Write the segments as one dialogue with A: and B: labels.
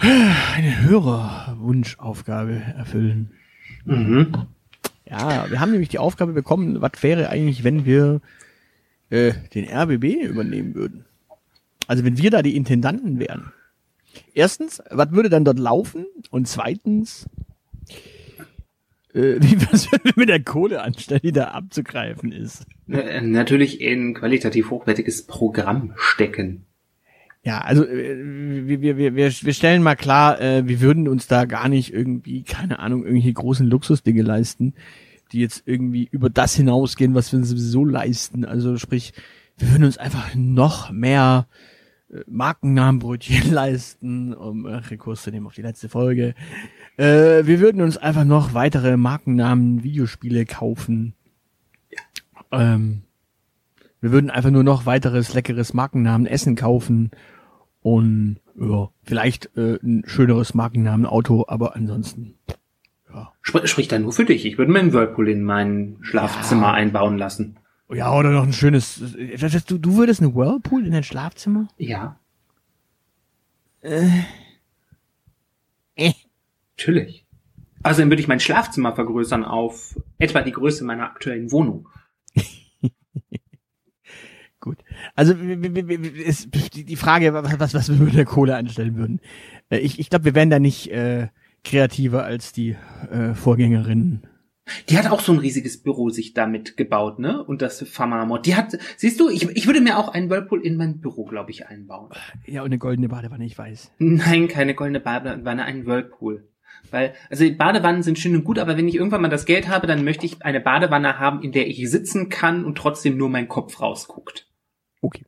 A: eine Hörerwunschaufgabe erfüllen.
B: Mhm.
A: Ja, wir haben nämlich die Aufgabe bekommen, was wäre eigentlich, wenn wir äh, den RBB übernehmen würden? Also wenn wir da die Intendanten wären. Erstens, was würde dann dort laufen? Und zweitens, äh, wie was würden wir mit der Kohle anstellen, die da abzugreifen ist?
B: Äh, Natürlich in qualitativ hochwertiges Programm stecken.
A: Ja, also äh, wir, wir, wir, wir wir stellen mal klar, äh, wir würden uns da gar nicht irgendwie, keine Ahnung, irgendwelche großen Luxusdinge leisten, die jetzt irgendwie über das hinausgehen, was wir uns sowieso leisten. Also sprich, wir würden uns einfach noch mehr äh, Markennamenbrötchen leisten, um äh, Rekurs zu nehmen auf die letzte Folge. Äh, wir würden uns einfach noch weitere Markennamen Videospiele kaufen. Ähm, wir würden einfach nur noch weiteres leckeres Markennamen Essen kaufen und ja, vielleicht äh, ein schöneres Markennamen Auto, aber ansonsten
B: Spr sprich da nur für dich. Ich würde mir einen Whirlpool in mein Schlafzimmer
A: Ja.
B: einbauen lassen.
A: ja oder noch ein schönes. äh, Du, du würdest eine Whirlpool in dein Schlafzimmer?
B: Ja,
A: Äh.
B: natürlich. Außerdem würde ich mein Schlafzimmer vergrößern auf etwa die Größe meiner aktuellen Wohnung.
A: Gut. Also ist die Frage, was, was wir mit der Kohle anstellen würden. Äh, Ich, ich glaube, wir wären da nicht äh, kreativer als die äh, Vorgängerinnen.
B: Die hat auch so ein riesiges Büro sich damit gebaut, ne? Und das Famamod. Die hat, siehst du, ich, ich würde mir auch einen Whirlpool in mein Büro, glaube ich, einbauen.
A: Ja, und eine goldene Badewanne, ich weiß.
B: Nein, keine goldene Badewanne, einen Whirlpool. Weil, also Badewannen sind schön und gut, aber wenn ich irgendwann mal das Geld habe, dann möchte ich eine Badewanne haben, in der ich sitzen kann und trotzdem nur mein Kopf rausguckt.
A: Okay.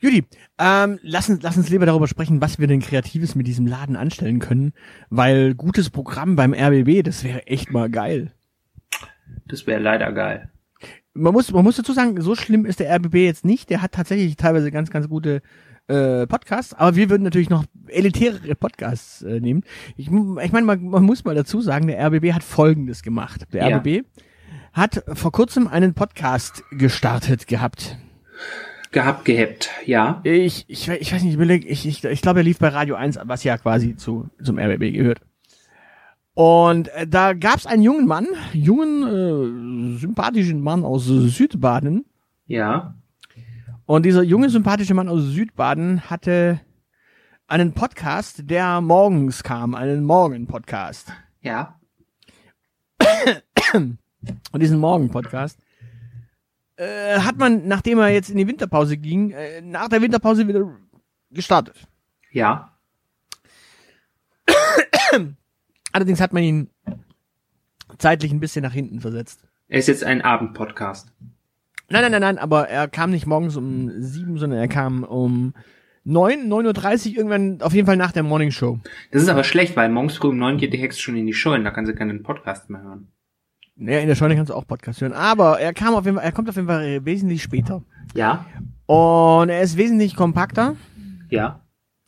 A: Judy, ähm, lass, uns, lass uns lieber darüber sprechen, was wir denn Kreatives mit diesem Laden anstellen können, weil gutes Programm beim RBB, das wäre echt mal geil.
B: Das wäre leider geil.
A: Man muss, man muss dazu sagen, so schlimm ist der RBB jetzt nicht. Der hat tatsächlich teilweise ganz, ganz gute äh, Podcasts, aber wir würden natürlich noch elitärere Podcasts äh, nehmen. Ich, ich meine, man, man muss mal dazu sagen, der RBB hat Folgendes gemacht. Der
B: Ja.
A: RBB hat vor kurzem einen Podcast gestartet gehabt.
B: Gehabt, gehabt, ja.
A: Ich, ich, ich weiß nicht, ich, überleg, ich, ich, ich glaube, er lief bei Radio 1, was ja quasi zu, zum RBB gehört. Und äh, da gab's einen jungen Mann, jungen, äh, sympathischen Mann aus Südbaden.
B: Ja.
A: Und dieser junge, sympathische Mann aus Südbaden hatte einen Podcast, der morgens kam, einen Morgen-Podcast.
B: Ja.
A: Und diesen Morgen-Podcast äh, hat man, nachdem er jetzt in die Winterpause ging, äh, nach der Winterpause wieder gestartet.
B: Ja.
A: Allerdings hat man ihn zeitlich ein bisschen nach hinten versetzt.
B: Er ist jetzt ein Abendpodcast.
A: Nein, nein, nein, nein, aber er kam nicht morgens um sieben, sondern er kam um neun, neun Uhr dreißig irgendwann, auf jeden Fall nach der Morning Show.
B: Das ist aber schlecht, weil morgens früh um neun geht die Hex schon in die Scheune, da kann sie keinen Podcast mehr hören.
A: Naja, in der Scheune kannst du auch Podcast hören. Aber er kam auf jeden Fall, er kommt auf jeden Fall wesentlich später.
B: Ja.
A: Und er ist wesentlich kompakter,
B: Ja.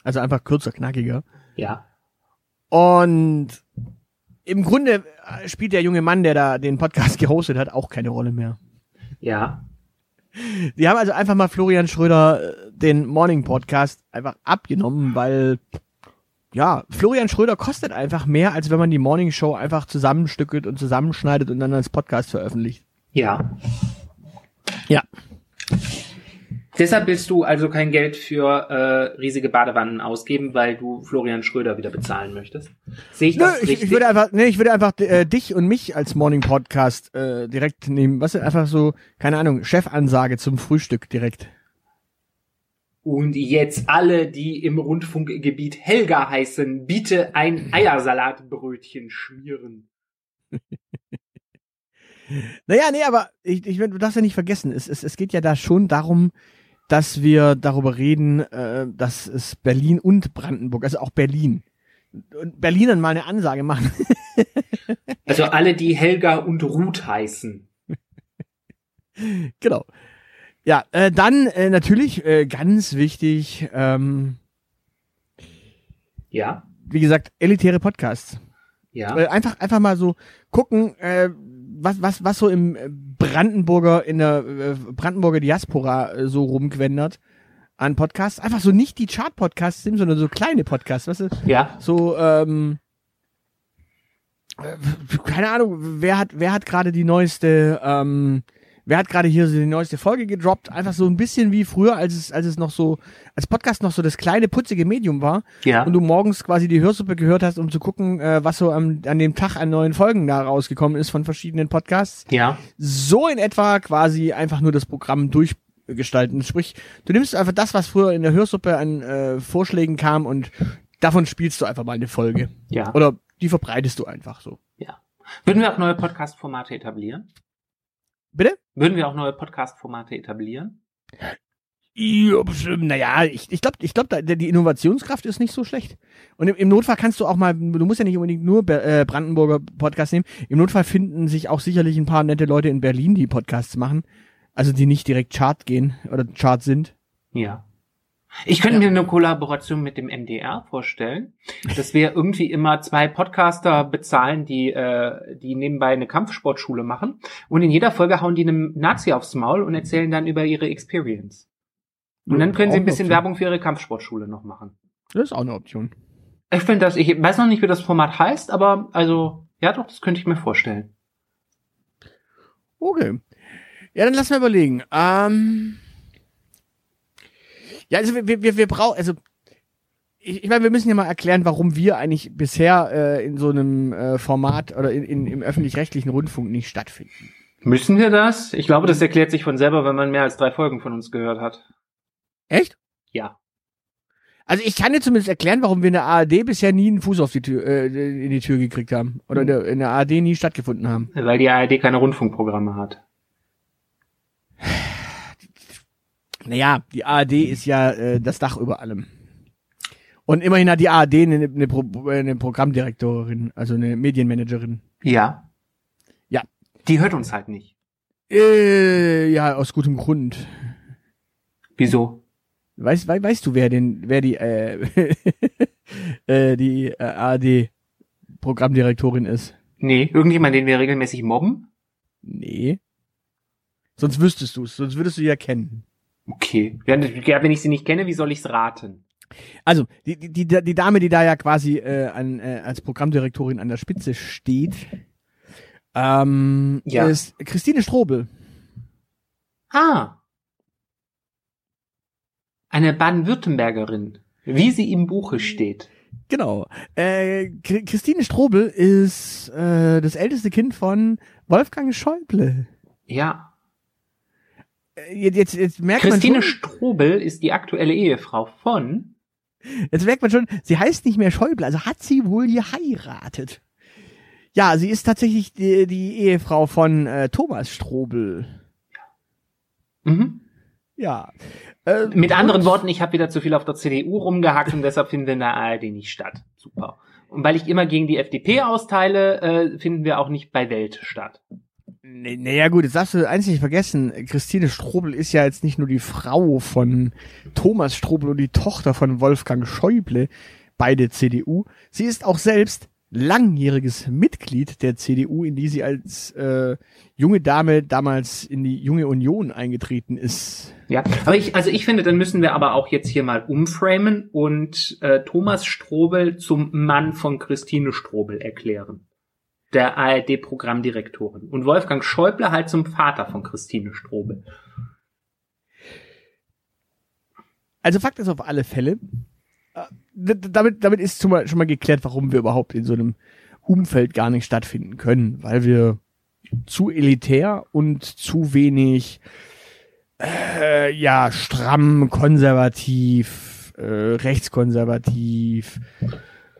A: also einfach kürzer, knackiger.
B: Ja.
A: Und im Grunde äh, spielt der junge Mann, der da den Podcast gehostet hat, auch keine Rolle mehr.
B: Ja.
A: Die haben also einfach mal Florian Schröder äh, den Morning Podcast einfach abgenommen, weil ja, Florian Schröder kostet einfach mehr, als wenn man die Morning Show einfach zusammenstückelt und zusammenschneidet und dann als Podcast veröffentlicht.
B: Ja.
A: Ja.
B: Deshalb willst du also kein Geld für äh, riesige Badewannen ausgeben, weil du Florian Schröder wieder bezahlen möchtest. Sehe ich
A: Nö,
B: das
A: ich,
B: richtig?
A: ich würde einfach, nee, ich würde einfach äh, dich und mich als Morning Podcast äh, direkt nehmen. Was einfach so, keine Ahnung, Chefansage zum Frühstück direkt.
B: Und jetzt alle, die im Rundfunkgebiet Helga heißen, bitte ein Eiersalatbrötchen schmieren.
A: Naja, nee, aber ich, ich du darfst ja nicht vergessen, es, es, es geht ja da schon darum, dass wir darüber reden, äh, dass es Berlin und Brandenburg, also auch Berlin, und Berlin dann mal eine Ansage machen.
B: Also alle, die Helga und Ruth heißen.
A: genau. Ja, äh, dann äh, natürlich äh, ganz wichtig, ähm,
B: Ja,
A: wie gesagt, elitäre Podcasts.
B: ja.
A: Äh, einfach, einfach mal so gucken, äh, was, was, was so im äh, Brandenburger, in der äh, Brandenburger Diaspora äh, so rumquendert an Podcasts. Einfach so nicht die Chart-Podcasts sind, sondern so kleine Podcasts, weißt du?
B: Ja,
A: So, ähm, äh, keine Ahnung, wer hat, wer hat gerade die neueste, ähm, wer hat gerade hier so die neueste Folge gedroppt? Einfach so ein bisschen wie früher, als es, als es noch so, als Podcast noch so das kleine, putzige Medium war
B: ja.
A: und du morgens quasi die Hörsuppe gehört hast, um zu gucken, äh, was so am, an dem Tag an neuen Folgen da rausgekommen ist von verschiedenen Podcasts.
B: Ja,
A: So in etwa quasi einfach nur das Programm durchgestalten. Sprich, du nimmst einfach das, was früher in der Hörsuppe an äh, Vorschlägen kam und davon spielst du einfach mal eine Folge.
B: ja,
A: Oder die verbreitest du einfach so.
B: ja. Würden wir auch neue Podcast-Formate etablieren?
A: Bitte?
B: Würden wir auch neue Podcast-Formate etablieren?
A: Naja, ich, ich glaube, ich glaub, die Innovationskraft ist nicht so schlecht. Und im, im Notfall kannst du auch mal, du musst ja nicht unbedingt nur äh, Brandenburger Podcast nehmen. Im Notfall finden sich auch sicherlich ein paar nette Leute in Berlin, die Podcasts machen. Also die nicht direkt Chart gehen oder Chart sind.
B: Ja. Ich könnte mir eine Kollaboration mit dem MDR vorstellen, dass wir irgendwie immer zwei Podcaster bezahlen, die, äh, die nebenbei eine Kampfsportschule machen und in jeder Folge hauen die einem Nazi aufs Maul und erzählen dann über ihre Experience. Und dann können sie ein bisschen Werbung für ihre Kampfsportschule noch machen.
A: Das ist auch eine Option.
B: Ich finde das, ich weiß noch nicht, wie das Format heißt, aber also, ja doch, das könnte ich mir vorstellen.
A: Okay. Ja, dann lass mal überlegen. Ähm, ja, also wir, wir, wir brauchen, also ich, ich meine, wir müssen ja mal erklären, warum wir eigentlich bisher äh, in so einem äh, Format oder in, in, im öffentlich-rechtlichen Rundfunk nicht stattfinden.
B: Müssen wir das? Ich glaube, das erklärt sich von selber, wenn man mehr als drei Folgen von uns gehört hat.
A: Echt?
B: Ja.
A: Also ich kann dir zumindest erklären, warum wir in der ARD bisher nie einen Fuß auf die Tür, äh, in die Tür gekriegt haben. Oder in der, in der ARD nie stattgefunden haben.
B: Weil die ARD keine Rundfunkprogramme hat.
A: Naja, die ARD ist ja äh, das Dach über allem. Und immerhin hat die ARD eine, eine, Pro eine Programmdirektorin, also eine Medienmanagerin.
B: Ja.
A: Ja.
B: Die hört uns halt nicht.
A: Äh, ja, aus gutem Grund.
B: Wieso?
A: Weißt, wei weißt du, wer den, wer die, äh, äh, die äh, ARD Programmdirektorin ist?
B: Nee, irgendjemand, den wir regelmäßig mobben?
A: Nee. Sonst wüsstest du es, sonst würdest du ja kennen.
B: Okay. Ja, wenn ich sie nicht kenne, wie soll ich's raten?
A: Also, die, die, die, die Dame, die da ja quasi äh, an, äh, als Programmdirektorin an der Spitze steht, ähm,
B: Ja.
A: ist Christine Strobel.
B: Ah. Eine Baden-Württembergerin. Wie sie im Buche steht.
A: Genau. Äh, Ch- Christine Strobel ist äh, das älteste Kind von Wolfgang Schäuble.
B: Ja.
A: Äh, Jetzt, jetzt, jetzt merkt
B: Christine
A: man schon,
B: Strobel ist die aktuelle Ehefrau von
A: jetzt merkt man schon, sie heißt nicht mehr Schäuble, also hat sie wohl geheiratet. Ja, sie ist tatsächlich die, die Ehefrau von äh, Thomas Strobel.
B: mhm.
A: Ja. Äh,
B: Mit anderen Worten, ich habe wieder zu viel auf der CDU rumgehackt und deshalb finden wir in der ARD nicht statt. Super. Und weil ich immer gegen die FDP austeile, äh, finden wir auch nicht bei Welt statt.
A: Naja gut, jetzt darfst du eins nicht vergessen, Christine Strobel ist ja jetzt nicht nur die Frau von Thomas Strobel und die Tochter von Wolfgang Schäuble, beide CDU. Sie ist auch selbst langjähriges Mitglied der CDU, in die sie als äh, junge Dame damals in die junge Union eingetreten ist.
B: Ja, aber ich, also ich finde, dann müssen wir aber auch jetzt hier mal umframen und äh, Thomas Strobel zum Mann von Christine Strobel erklären. Der ARD-Programmdirektorin. Und Wolfgang Schäuble halt zum Vater von Christine Strobel.
A: Also Fakt ist auf alle Fälle, äh, damit, damit ist schon mal, schon mal geklärt, warum wir überhaupt in so einem Umfeld gar nicht stattfinden können, weil wir zu elitär und zu wenig äh, ja stramm konservativ äh, rechtskonservativ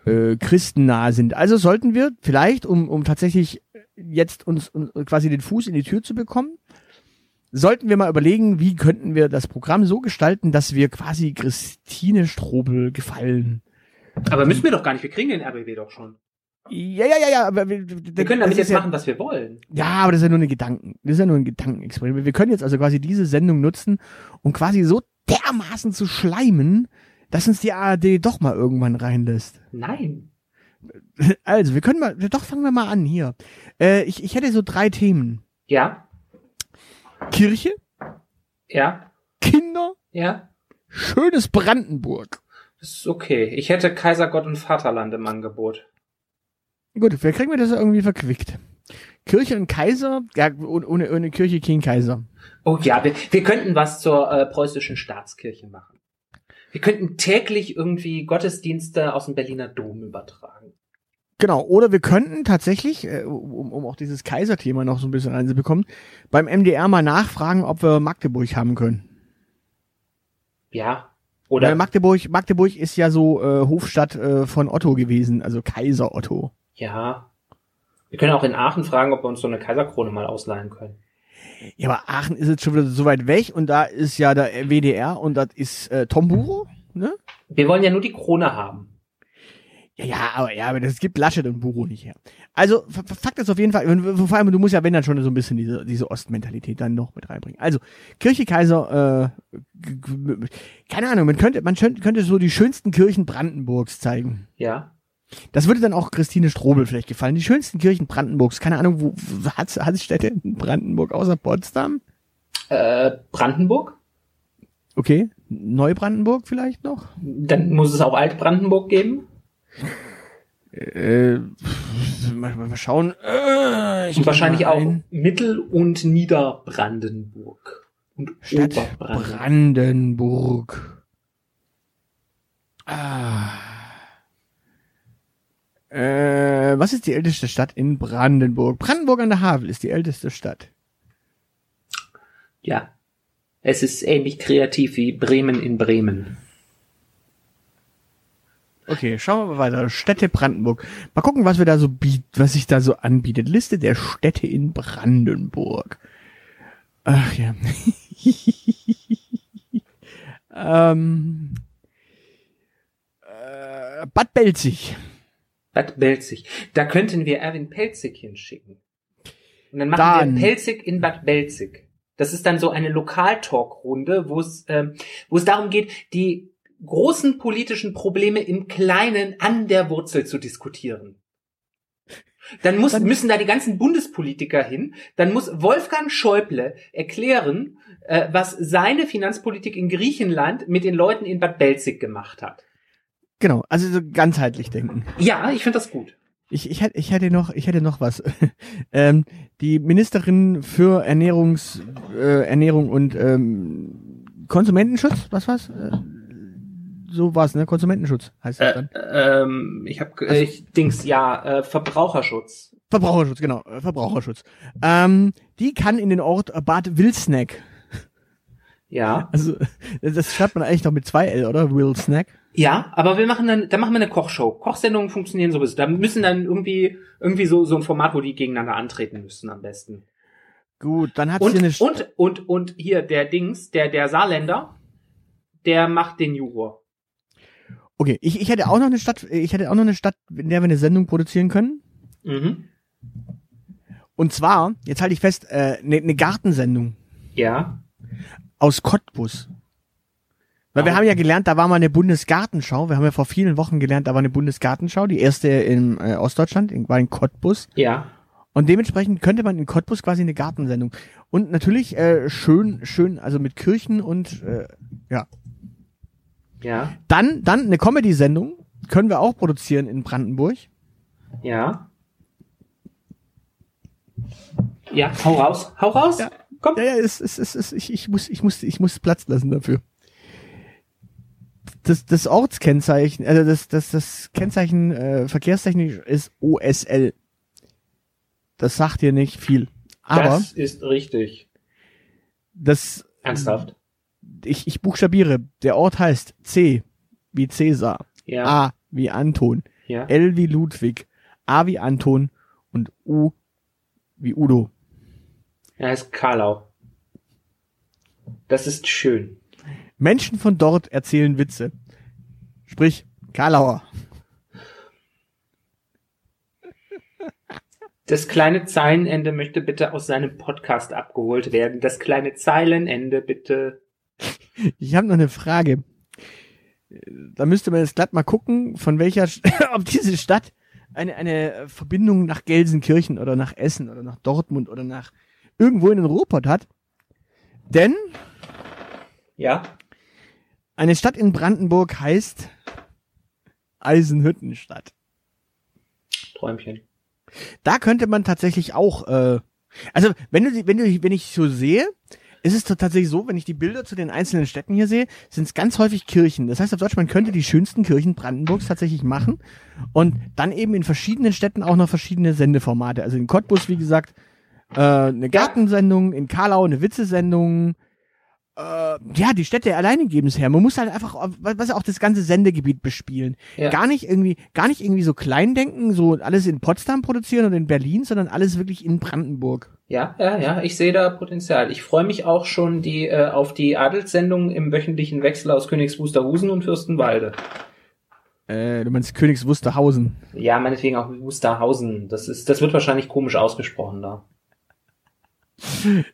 A: äh, christennah sind. Also sollten wir vielleicht, um, um tatsächlich jetzt uns, uns quasi den Fuß in die Tür zu bekommen, sollten wir mal überlegen, wie könnten wir das Programm so gestalten, dass wir quasi Christine Strobel gefallen.
B: Aber müssen wir doch gar nicht, wir kriegen den RBW doch schon.
A: Ja, ja, ja, ja.
B: Wir, wir können damit jetzt ja, machen, was wir wollen.
A: Ja, aber das ist ja nur eine Gedanken. Das ist ja nur ein Gedankenexperiment. Wir können jetzt also quasi diese Sendung nutzen, um quasi so dermaßen zu schleimen, dass uns die ARD doch mal irgendwann reinlässt.
B: Nein.
A: Also, wir können mal, doch fangen wir mal an hier. Äh, ich, ich hätte so drei Themen.
B: Ja.
A: Kirche.
B: Ja.
A: Kinder.
B: Ja.
A: Schönes Brandenburg.
B: Das ist okay. Ich hätte Kaisergott und Vaterland im Angebot.
A: Gut, vielleicht kriegen wir das irgendwie verquickt. Kirche und Kaiser, ja, ohne, ohne Kirche kein Kaiser.
B: Oh ja, wir, wir könnten was zur äh, preußischen Staatskirche machen. Wir könnten täglich irgendwie Gottesdienste aus dem Berliner Dom übertragen.
A: Genau, oder wir könnten tatsächlich, äh, um, um auch dieses Kaiserthema noch so ein bisschen reinzubekommen, beim MDR mal nachfragen, ob wir Magdeburg haben können.
B: Ja. Oder
A: Weil Magdeburg, Magdeburg ist ja so äh, Hofstadt äh, von Otto gewesen, also Kaiser Otto.
B: Ja. Wir können auch in Aachen fragen, ob wir uns so eine Kaiserkrone mal ausleihen können.
A: Ja, aber Aachen ist jetzt schon wieder so weit weg und da ist ja der WDR und das ist äh, Tomburo, ne?
B: Wir wollen ja nur die Krone haben.
A: Ja, ja, aber ja, aber das gibt Laschet und Buro nicht her. Also Fakt ist auf jeden Fall, vor allem du musst ja wenn dann schon so ein bisschen diese diese Ostmentalität dann noch mit reinbringen. Also Kirche Kaiser, äh, keine Ahnung, man könnte man könnte so die schönsten Kirchen Brandenburgs zeigen.
B: Ja.
A: Das würde dann auch Christine Strobel vielleicht gefallen. Die schönsten Kirchen Brandenburgs. Keine Ahnung, wo hat hat Städte in Brandenburg außer Potsdam?
B: Äh, Brandenburg?
A: Okay, Neubrandenburg vielleicht noch?
B: Dann muss es auch Altbrandenburg geben.
A: Äh, mal, mal schauen. Äh,
B: und wahrscheinlich auch Mittel- und Niederbrandenburg.
A: Und Stadt Brandenburg. Ah. Äh, was ist die älteste Stadt in Brandenburg? Brandenburg an der Havel ist die älteste Stadt.
B: Ja. Es ist ähnlich kreativ wie Bremen in Bremen.
A: Okay, schauen wir mal weiter. Städte Brandenburg. Mal gucken, was wir da so bieten, was sich da so anbietet. Liste der Städte in Brandenburg. Ach ja. ähm, äh, Bad Belzig.
B: Bad Belzig. Da könnten wir Erwin Pelzig hinschicken. Und dann machen dann. wir Pelzig in Bad Belzig. Das ist dann so eine Lokaltalkrunde, wo es ähm, wo es darum geht, die großen politischen Probleme im Kleinen an der Wurzel zu diskutieren. Dann, muss, dann müssen da die ganzen Bundespolitiker hin. Dann muss Wolfgang Schäuble erklären, äh, was seine Finanzpolitik in Griechenland mit den Leuten in Bad Belzig gemacht hat.
A: Genau, also so ganzheitlich denken.
B: Ja, ich finde das gut.
A: Ich, ich, hätte, ich hätte noch, ich hätte noch was. ähm, die Ministerin für Ernährungs, äh, Ernährung und ähm, Konsumentenschutz, was war's? Äh, so war's, ne? Konsumentenschutz heißt das
B: dann. Äh, ähm, ich habe, äh, ich Dings, ja, äh, Verbraucherschutz.
A: Verbraucherschutz, genau, äh, Verbraucherschutz. Ähm, die kann in den Ort Bad Wilsnack.
B: Ja.
A: Also das schreibt man eigentlich noch mit zwei L, oder? Will Snack.
B: Ja, aber wir machen dann, da machen wir eine Kochshow. Kochsendungen funktionieren sowieso. Da müssen dann irgendwie, irgendwie so, so ein Format, wo die gegeneinander antreten müssen am besten.
A: Gut, dann hat
B: und,
A: sie eine
B: und, und, und hier der Dings, der, der Saarländer, der macht den Juror.
A: Okay, ich, ich hätte auch noch eine Stadt, ich hätte auch noch eine Stadt, in der wir eine Sendung produzieren können.
B: Mhm.
A: Und zwar, jetzt halte ich fest, äh, eine, eine Gartensendung.
B: Ja.
A: Aus Cottbus. Weil wir haben ja gelernt, da war mal eine Bundesgartenschau. Wir haben ja vor vielen Wochen gelernt, da war eine Bundesgartenschau. Die erste in äh, Ostdeutschland, in, war in Cottbus.
B: Ja.
A: Und dementsprechend könnte man in Cottbus quasi eine Gartensendung. Und natürlich äh, schön, schön, also mit Kirchen und äh, ja.
B: Ja.
A: Dann, dann eine Comedy-Sendung können wir auch produzieren in Brandenburg.
B: Ja. Ja, hau raus, hau raus.
A: Ja. Komm. Ja, ja, es, es, es, es, ich, ich muss, ich muss, ich muss Platz lassen dafür. Das, das Ortskennzeichen, also das, das, das Kennzeichen äh, verkehrstechnisch ist OSL. Das sagt dir nicht viel. Aber
B: das ist richtig.
A: das,
B: Ernsthaft.
A: ich, ich buchstabiere, der Ort heißt C wie Cäsar,
B: Ja.
A: A wie Anton,
B: ja.
A: L wie Ludwig, A wie Anton und U wie Udo.
B: Er heißt Karlau. Das ist schön.
A: Menschen von dort erzählen Witze. Sprich, Karlauer.
B: Das kleine Zeilenende möchte bitte aus seinem Podcast abgeholt werden. Das kleine Zeilenende bitte.
A: Ich habe noch eine Frage. Da müsste man jetzt glatt mal gucken, von welcher, ob diese Stadt eine, eine Verbindung nach Gelsenkirchen oder nach Essen oder nach Dortmund oder nach irgendwo in den Ruhrpott hat. Denn
B: Ja.
A: Eine Stadt in Brandenburg heißt Eisenhüttenstadt.
B: Träumchen.
A: Da könnte man tatsächlich auch, äh, also wenn du, wenn du, wenn ich so sehe, ist es tatsächlich so, wenn ich die Bilder zu den einzelnen Städten hier sehe, sind es ganz häufig Kirchen. Das heißt auf Deutsch, man könnte die schönsten Kirchen Brandenburgs tatsächlich machen und dann eben in verschiedenen Städten auch noch verschiedene Sendeformate. Also in Cottbus, wie gesagt, äh, eine Gartensendung, in Karlau eine Witzesendung. Äh, ja, die Städte alleine geben es her. Man muss halt einfach, was auch das ganze Sendegebiet bespielen.
B: Ja.
A: Gar nicht irgendwie, gar nicht irgendwie so klein denken, so alles in Potsdam produzieren oder in Berlin, sondern alles wirklich in Brandenburg.
B: Ja, ja, ja, ich sehe da Potenzial. Ich freue mich auch schon die, äh, auf die Adelssendung im wöchentlichen Wechsel aus Königs Wusterhusen und Fürstenwalde.
A: Äh, du meinst Königs Wusterhausen.
B: Ja, meinetwegen auch Wusterhausen. Das ist, das wird wahrscheinlich komisch ausgesprochen da.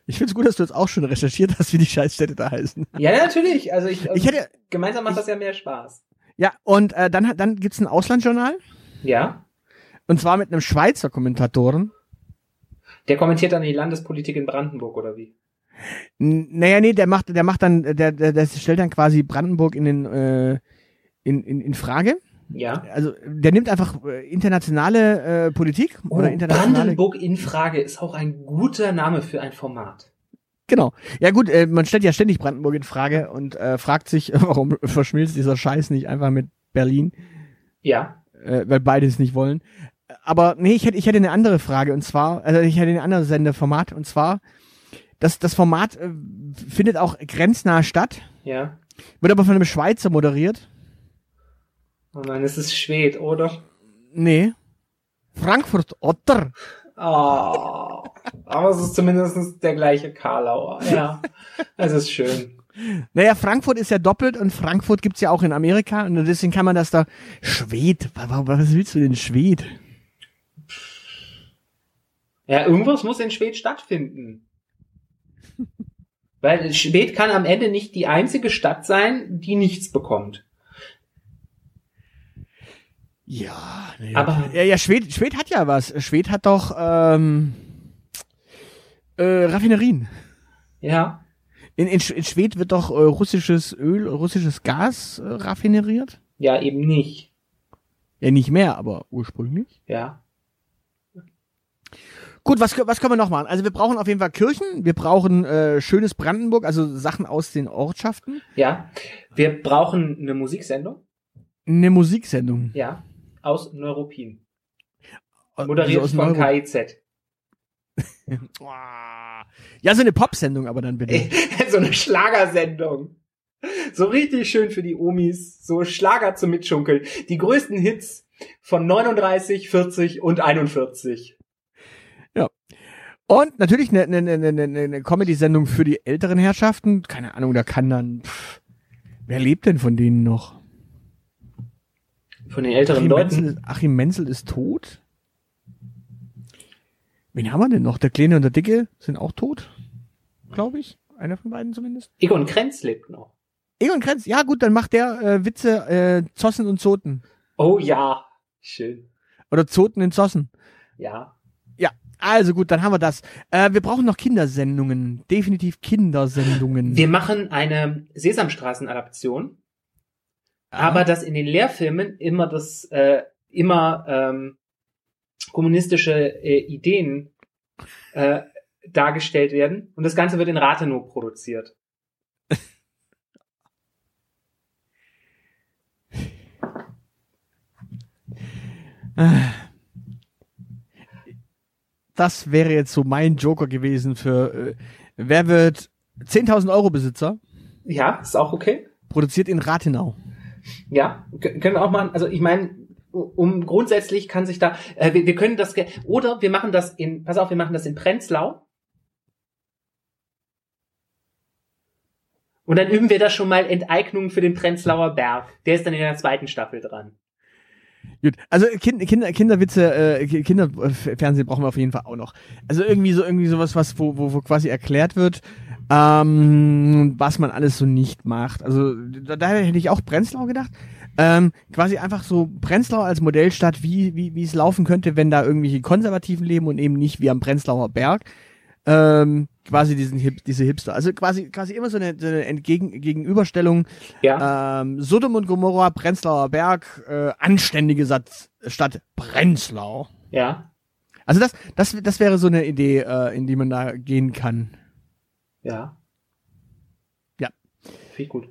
A: Ich find's gut, dass du jetzt auch schon recherchiert hast, wie die Scheißstädte da heißen.
B: Ja, natürlich. Also ich,
A: Ich hätte,
B: gemeinsam macht
A: ich-
B: das ja mehr Spaß.
A: ja, und äh, dann, dann gibt's ein Auslandsjournal,
B: Ja.
A: und zwar mit einem Schweizer Kommentatoren.
B: Der kommentiert dann die Landespolitik in Brandenburg oder wie?
A: N naja, nee, der macht, der macht dann, der, der, der stellt dann quasi Brandenburg in den, äh, in, in, in Frage.
B: Ja.
A: Also, der nimmt einfach äh, internationale äh, Politik oder
B: Oh,
A: internationale
B: Brandenburg in Frage ist auch ein guter Name für ein Format.
A: Genau. Ja gut, äh, man stellt ja ständig Brandenburg in Frage und äh, fragt sich, warum verschmilzt dieser Scheiß nicht einfach mit Berlin,
B: Ja.
A: äh, weil beide es nicht wollen. Aber nee, ich hätte, ich hätte eine andere Frage und zwar, also ich hätte ein anderes Sendeformat und zwar, das, das Format äh, findet auch grenznah statt,
B: Ja.
A: wird aber von einem Schweizer moderiert.
B: Oh nein, es ist Schwed, oder?
A: Nee. Frankfurt Otter.
B: Oh. Aber es ist zumindest der gleiche Karlauer. Ja. Es ist schön.
A: Naja, Frankfurt ist ja doppelt und Frankfurt gibt's ja auch in Amerika und deswegen kann man das da. Schwed, wa- wa- was willst du denn Schwed?
B: Ja, irgendwas muss in Schwed stattfinden. Weil Schwed kann am Ende nicht die einzige Stadt sein, die nichts bekommt.
A: Ja, nee,
B: Aber-
A: ja, ja, Schwed, Schwed hat ja was. Schwed hat doch ähm, äh, Raffinerien.
B: Ja.
A: In, in, in Schwed wird doch äh, russisches Öl, russisches Gas äh, raffineriert.
B: Ja, eben nicht.
A: Ja, nicht mehr, aber ursprünglich.
B: Ja.
A: Gut, was, was können wir noch machen? Also wir brauchen auf jeden Fall Kirchen, wir brauchen äh, schönes Brandenburg, also Sachen aus den Ortschaften,
B: Ja. Wir brauchen eine Musiksendung.
A: eine Musiksendung.
B: Ja. Aus Neuruppin.
A: Also
B: Moderiert
A: aus
B: von
A: Neuro-
B: KIZ.
A: Ja, so eine Popsendung aber dann bitte.
B: so eine Schlagersendung. So richtig schön für die Omis. So Schlager zum Mitschunkeln. Die größten Hits von 39, 40 und 41.
A: Und natürlich eine, eine, eine, eine, eine Comedy-Sendung für die älteren Herrschaften. Keine Ahnung, da kann dann. Pff, wer lebt denn von denen noch?
B: Von den älteren
A: Achim
B: Leuten.
A: Menzel, ist, Achim Menzel ist tot. Wen haben wir denn noch? Der Kleine und der Dicke sind auch tot, glaube ich. Einer von beiden zumindest.
B: Egon Krenz lebt noch.
A: Egon Krenz, ja gut, dann macht der äh, Witze äh, Zossen und Zoten.
B: Oh ja. Schön.
A: Oder Zoten in Zossen.
B: Ja.
A: Ja, also gut, dann haben wir das. Äh, wir brauchen noch Kindersendungen. Definitiv Kindersendungen.
B: Wir machen eine Sesamstraßen-Adaption. Aber dass in den Lehrfilmen immer das, äh, immer ähm, kommunistische äh, Ideen äh, dargestellt werden und das Ganze wird in Rathenow produziert.
A: Das wäre jetzt so mein Joker gewesen für äh, wer wird 10.000 Euro Besitzer?
B: Ja, ist auch okay.
A: Produziert in Rathenau.
B: Ja, können wir auch machen. Also ich meine, um grundsätzlich kann sich da, äh, wir, wir können das, oder wir machen das in, pass auf, wir machen das in Prenzlau. Und dann üben wir da schon mal Enteignungen für den Prenzlauer Berg. Der ist dann in der zweiten Staffel dran.
A: Gut, also kind, Kinder, Kinderwitze, äh, Ki- Kinderfernsehen brauchen wir auf jeden Fall auch noch. Also irgendwie so irgendwie sowas, was wo, wo, wo quasi erklärt wird, ähm, was man alles so nicht macht. Also da, daher hätte ich auch Prenzlau gedacht. Ähm, quasi einfach so Prenzlau als Modellstadt, wie wie wie es laufen könnte, wenn da irgendwelche Konservativen leben und eben nicht wie am Prenzlauer Berg. Ähm, quasi diesen Hip, diese Hipster. Also quasi quasi immer so eine, so eine Entgegen, Gegenüberstellung
B: Ja.
A: ähm, Sodom und Gomorra, Prenzlauer Berg, äh, anständige Satz, Stadt Prenzlau.
B: Ja.
A: Also das, das, das wäre so eine Idee, äh, in die man da gehen kann.
B: Ja.
A: Ja.
B: Ich gut.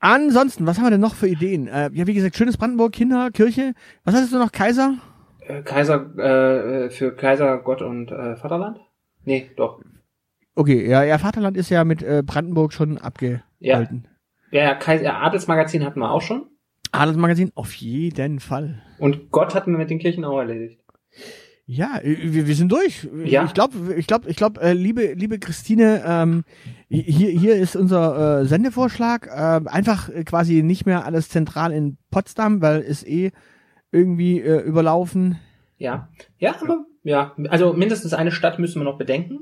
A: Ansonsten, was haben wir denn noch für Ideen? Äh, ja, wie gesagt, schönes Brandenburg, Kinder, Kirche. Was hattest du noch? Kaiser?
B: Äh, Kaiser, äh, für Kaiser, Gott und äh, Vaterland? Nee, doch.
A: Okay, ja, ja, Vaterland ist ja mit äh, Brandenburg schon abgehalten.
B: Ja, ja, Kaiser, Adelsmagazin hatten wir auch schon.
A: Adelsmagazin? Auf jeden Fall.
B: Und Gott hatten wir mit den Kirchen auch erledigt.
A: Ja, äh, wir, wir sind durch.
B: Ja.
A: Ich glaube, ich glaube, ich glaube, äh, liebe, liebe Christine, ähm, hier, hier ist unser äh, Sendevorschlag. Äh, einfach äh, quasi nicht mehr alles zentral in Potsdam, weil es eh irgendwie äh, überlaufen.
B: Ja. Ja, aber, ja, also mindestens eine Stadt müssen wir noch bedenken.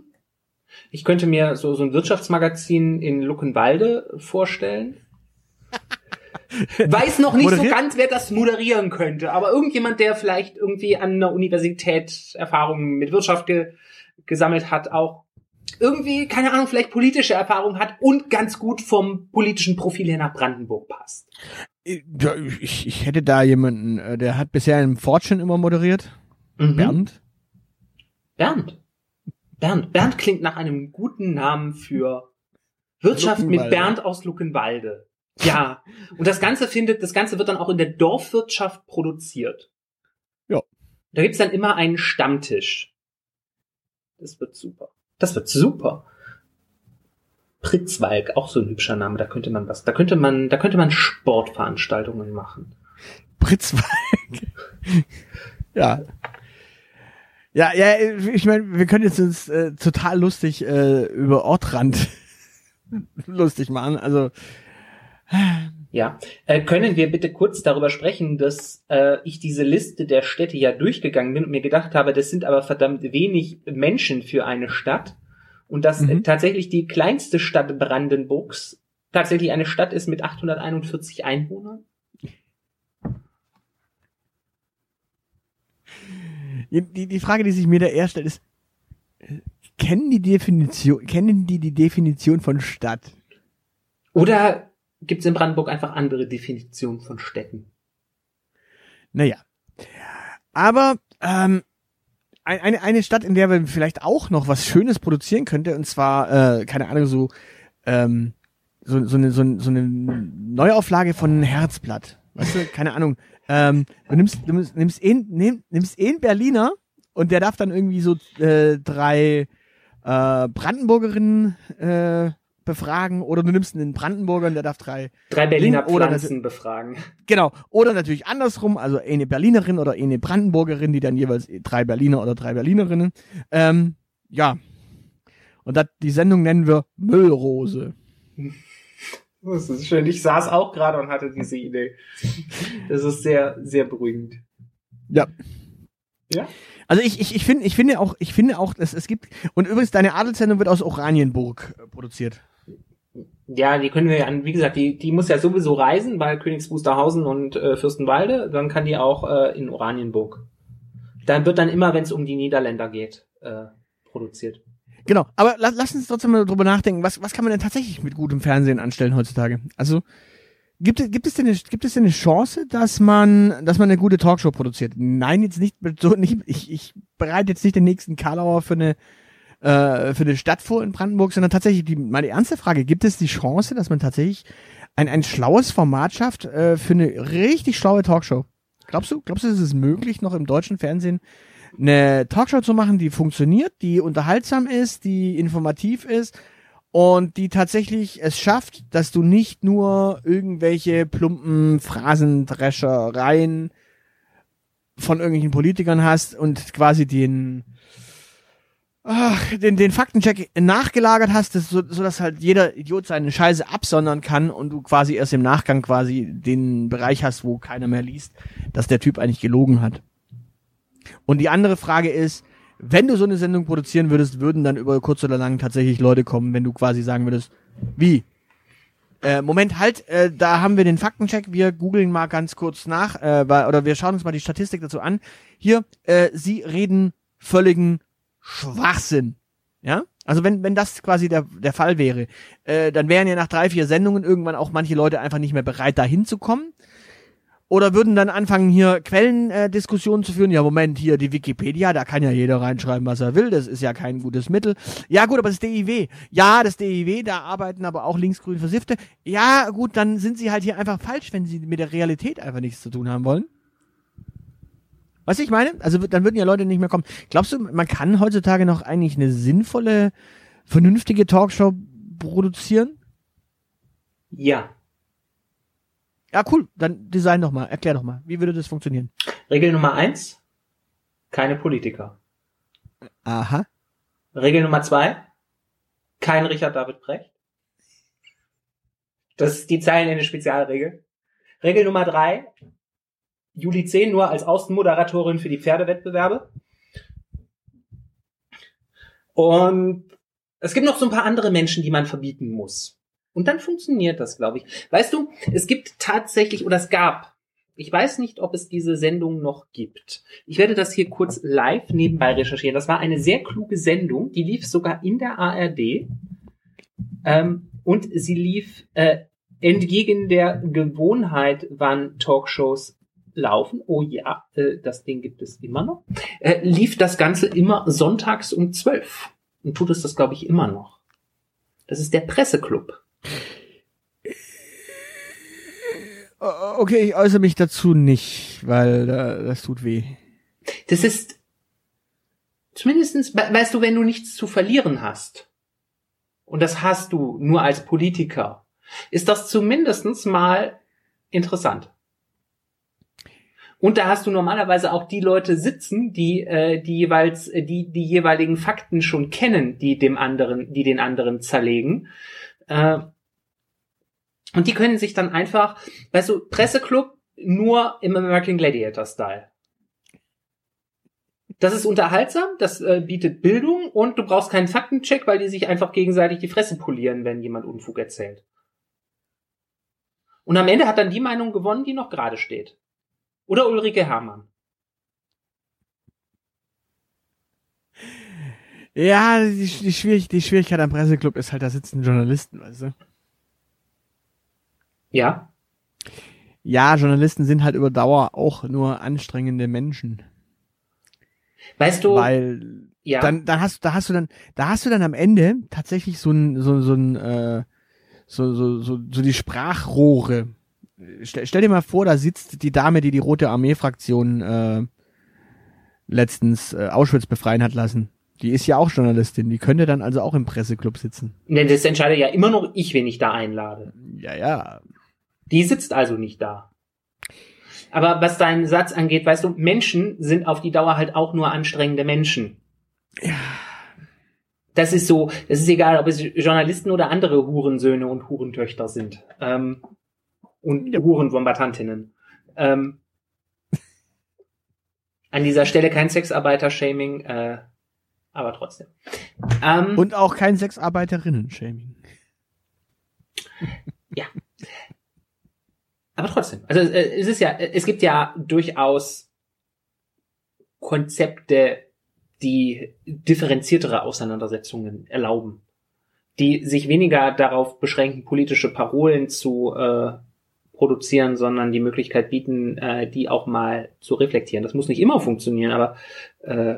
B: Ich könnte mir so, so ein Wirtschaftsmagazin in Luckenwalde vorstellen. Weiß noch nicht so
A: Moderiert?
B: ganz, wer das moderieren könnte, aber irgendjemand, der vielleicht irgendwie an einer Universität Erfahrungen mit Wirtschaft ge gesammelt hat, auch irgendwie, keine Ahnung, vielleicht politische Erfahrung hat und ganz gut vom politischen Profil her nach Brandenburg passt.
A: Äh, Ja, ich, ich hätte da jemanden, äh, der hat bisher im Fortune immer moderiert.
B: Mhm.
A: Bernd.
B: Bernd. Bernd. Bernd klingt nach einem guten Namen für Wirtschaft mit. Bernd aus Luckenwalde. Ja. Und das Ganze findet, das Ganze wird dann auch in der Dorfwirtschaft produziert.
A: Ja.
B: Da gibt's dann immer einen Stammtisch. Das wird super. Das wird super. Pritzwalk, auch so ein hübscher Name, da könnte man was, da könnte man, da könnte man Sportveranstaltungen machen.
A: Pritzwalk. ja. Ja, ja, ich meine, wir können jetzt uns äh, total lustig äh, über Ortrand lustig machen. Also
B: Ja, äh, können wir bitte kurz darüber sprechen, dass äh, ich diese Liste der Städte ja durchgegangen bin und mir gedacht habe, das sind aber verdammt wenig Menschen für eine Stadt und dass äh,
A: Mhm.
B: tatsächlich die kleinste Stadt Brandenburgs tatsächlich eine Stadt ist mit 841 Einwohnern?
A: Die, die Frage, die sich mir da eher stellt, ist, äh, kennen die Definition, kennen die die Definition von Stadt?
B: Oder gibt es in Brandenburg einfach andere Definitionen von Städten?
A: Naja. Aber ähm, ein- eine, eine Stadt, in der man vielleicht auch noch was Schönes produzieren könnte, und zwar, äh, keine Ahnung, so, ähm, so, so, eine, so, so eine Neuauflage von Herzblatt. Weißt du, keine Ahnung. Ähm, du nimmst, du nimmst, nimmst, einen, nimm, nimmst einen Berliner und der darf dann irgendwie so äh, drei äh, Brandenburgerinnen äh, befragen oder du nimmst einen Brandenburger und der darf drei
B: Drei Berliner
A: Oder
B: Pflanzen befragen.
A: Genau. Oder natürlich andersrum, also eine Berlinerin oder eine Brandenburgerin, die dann jeweils drei Berliner oder drei Berlinerinnen. Ähm, ja. Und das, die Sendung nennen wir Müllrose.
B: Das ist schön. Ich saß auch gerade und hatte diese Idee. Das ist sehr, sehr beruhigend.
A: Ja.
B: Ja?
A: Also ich, ich, ich finde, ich finde auch, ich finde auch, dass es gibt, und übrigens, deine Adelssendung wird aus Oranienburg äh, produziert.
B: Ja, die können wir ja, wie gesagt, die, die muss ja sowieso reisen, weil Königs Wusterhausen und äh, Fürstenwalde, dann kann die auch äh, in Oranienburg. Dann wird dann immer, wenn es um die Niederländer geht, äh, produziert.
A: Genau. Aber la, lass uns trotzdem mal drüber nachdenken, was, was kann man denn tatsächlich mit gutem Fernsehen anstellen heutzutage? Also, gibt, es- gibt es denn eine, gibt es denn eine Chance, dass man, dass man eine gute Talkshow produziert? Nein, jetzt nicht, so nicht, ich, ich bereite jetzt nicht den nächsten Karlauer für eine, äh, für eine Stadt vor in Brandenburg, sondern tatsächlich die, meine ernste Frage, gibt es die Chance, dass man tatsächlich ein, ein schlaues Format schafft, äh, für eine richtig schlaue Talkshow? Glaubst du, glaubst du, ist es möglich, noch im deutschen Fernsehen eine Talkshow zu machen, die funktioniert, die unterhaltsam ist, die informativ ist und die tatsächlich es schafft, dass du nicht nur irgendwelche plumpen Phrasendreschereien von irgendwelchen Politikern hast und quasi den ach, den, den Faktencheck nachgelagert hast, dass, so, so dass halt jeder Idiot seine Scheiße absondern kann und du quasi erst im Nachgang quasi den Bereich hast, wo keiner mehr liest, dass der Typ eigentlich gelogen hat. Und die andere Frage ist, wenn du so eine Sendung produzieren würdest, würden dann über kurz oder lang tatsächlich Leute kommen, wenn du quasi sagen würdest, wie? Äh, Moment, halt, äh, da haben wir den Faktencheck, wir googeln mal ganz kurz nach, äh, oder wir schauen uns mal die Statistik dazu an. Hier, äh, sie reden völligen Schwachsinn. Ja? Also wenn, wenn das quasi der, der Fall wäre, äh, dann wären ja nach drei, vier Sendungen irgendwann auch manche Leute einfach nicht mehr bereit, da hinzukommen. Oder würden dann anfangen, hier Quellendiskussionen äh, zu führen. Ja, Moment, hier die Wikipedia, da kann ja jeder reinschreiben, was er will. Das ist ja kein gutes Mittel. Ja, gut, aber das DIW. Ja, das DIW, da arbeiten aber auch linksgrün Versiffte. Ja, gut, dann sind sie halt hier einfach falsch, wenn sie mit der Realität einfach nichts zu tun haben wollen. Was ich meine? Also dann würden ja Leute nicht mehr kommen. Glaubst du, man kann heutzutage noch eigentlich eine sinnvolle, vernünftige Talkshow produzieren?
B: Ja.
A: Ja, cool. Dann design doch mal. Erklär doch mal. Wie würde das funktionieren?
B: Regel Nummer eins. Keine Politiker.
A: Aha.
B: Regel Nummer zwei. Kein Richard David Brecht. Das ist die Zeilen in der Spezialregel. Regel Nummer drei. Juli 10 nur als Außenmoderatorin für die Pferdewettbewerbe. Und es gibt noch so ein paar andere Menschen, die man verbieten muss. Und dann funktioniert das, glaube ich. Weißt du, es gibt tatsächlich, oder es gab, ich weiß nicht, ob es diese Sendung noch gibt. Ich werde das hier kurz live nebenbei recherchieren. Das war eine sehr kluge Sendung, die lief sogar in der ARD. Ähm, und sie lief äh, entgegen der Gewohnheit, wann Talkshows laufen. Oh ja, äh, das Ding gibt es immer noch. Äh, lief das Ganze immer sonntags um zwölf. Und tut es das, glaube ich, immer noch. Das ist der Presseclub.
A: Okay, ich äußere mich dazu nicht, weil äh, das tut weh.
B: Das ist zumindestens, weißt du, wenn du nichts zu verlieren hast, und das hast du nur als Politiker, ist das zumindestens mal interessant. Und da hast du normalerweise auch die Leute sitzen, die äh, die jeweils äh, die die jeweiligen Fakten schon kennen, die dem anderen, die den anderen zerlegen. Äh, und die können sich dann einfach, weißt du, Presseclub nur im American Gladiator Style. Das ist unterhaltsam, das äh, bietet Bildung und du brauchst keinen Faktencheck, weil die sich einfach gegenseitig die Fresse polieren, wenn jemand Unfug erzählt. Und am Ende hat dann die Meinung gewonnen, die noch gerade steht. Oder Ulrike Herrmann.
A: Ja, die, die, Schwierig die Schwierigkeit am Presseclub ist halt, da sitzen Journalisten, weißt du?
B: Ja.
A: Ja, Journalisten sind halt über Dauer auch nur anstrengende Menschen.
B: Weißt du?
A: Weil ja. dann, dann hast, da hast du dann, da hast du dann am Ende tatsächlich so ein, so, so ein, äh, so, so, so, so die Sprachrohre stell, stell dir mal vor, da sitzt die Dame, die die Rote Armee-Fraktion äh, letztens äh, Auschwitz befreien hat lassen. Die ist ja auch Journalistin. Die könnte dann also auch im Presseclub sitzen.
B: Denn das entscheidet ja immer noch ich, wenn ich da einlade.
A: Ja, ja.
B: Die sitzt also nicht da. Aber was deinen Satz angeht, weißt du, Menschen sind auf die Dauer halt auch nur anstrengende Menschen.
A: Ja.
B: Das ist so, das ist egal, ob es Journalisten oder andere Hurensöhne und Hurentöchter sind. Ähm, und ja. Hurenbombardantinnen. Ähm, an dieser Stelle kein Sexarbeiter-Shaming, äh, aber trotzdem.
A: Ähm, und auch kein Sexarbeiterinnen-Shaming.
B: ja. Aber trotzdem. Also äh, es ist ja, es gibt ja durchaus Konzepte, die differenziertere Auseinandersetzungen erlauben, die sich weniger darauf beschränken, politische Parolen zu äh, produzieren, sondern die Möglichkeit bieten, äh, die auch mal zu reflektieren. Das muss nicht immer funktionieren, aber äh,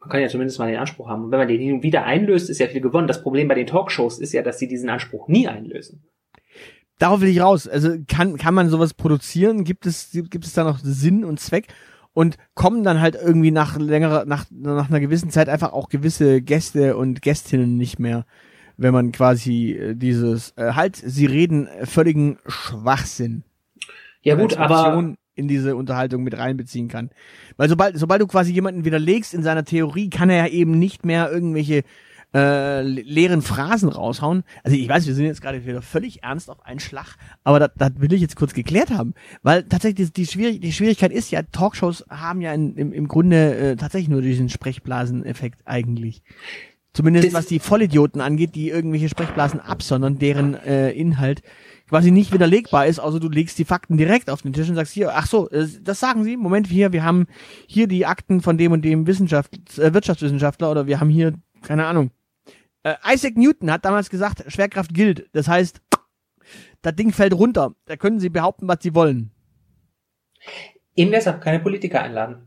B: man kann ja zumindest mal den Anspruch haben. Und wenn man den hin und wieder einlöst, ist ja viel gewonnen. Das Problem bei den Talkshows ist ja, dass sie diesen Anspruch nie einlösen.
A: Darauf will ich raus. Also kann, kann man sowas produzieren? Gibt es, gibt es da noch Sinn und Zweck? Und kommen dann halt irgendwie nach längerer, nach, nach einer gewissen Zeit einfach auch gewisse Gäste und Gästinnen nicht mehr, wenn man quasi äh, dieses, äh, halt, sie reden völligen Schwachsinn.
B: Ja gut, aber
A: in diese Unterhaltung mit reinbeziehen kann. Weil sobald, sobald du quasi jemanden widerlegst in seiner Theorie, kann er ja eben nicht mehr irgendwelche äh, leeren Phrasen raushauen. Also ich weiß, wir sind jetzt gerade wieder völlig ernst auf einen Schlag, aber das, das will ich jetzt kurz geklärt haben, weil tatsächlich die, die, Schwierig die Schwierigkeit ist ja, Talkshows haben ja in, im, im Grunde äh, tatsächlich nur diesen Sprechblaseneffekt eigentlich. Zumindest das was die Vollidioten angeht, die irgendwelche Sprechblasen absondern, deren äh, Inhalt quasi nicht widerlegbar ist, also du legst die Fakten direkt auf den Tisch und sagst hier, ach so, äh, das sagen sie, Moment hier, wir haben hier die Akten von dem und dem Wissenschaft, äh, Wirtschaftswissenschaftler oder wir haben hier, keine Ahnung, äh, Isaac Newton hat damals gesagt, Schwerkraft gilt. Das heißt, das Ding fällt runter. Da können sie behaupten, was sie wollen.
B: Eben deshalb keine Politiker einladen.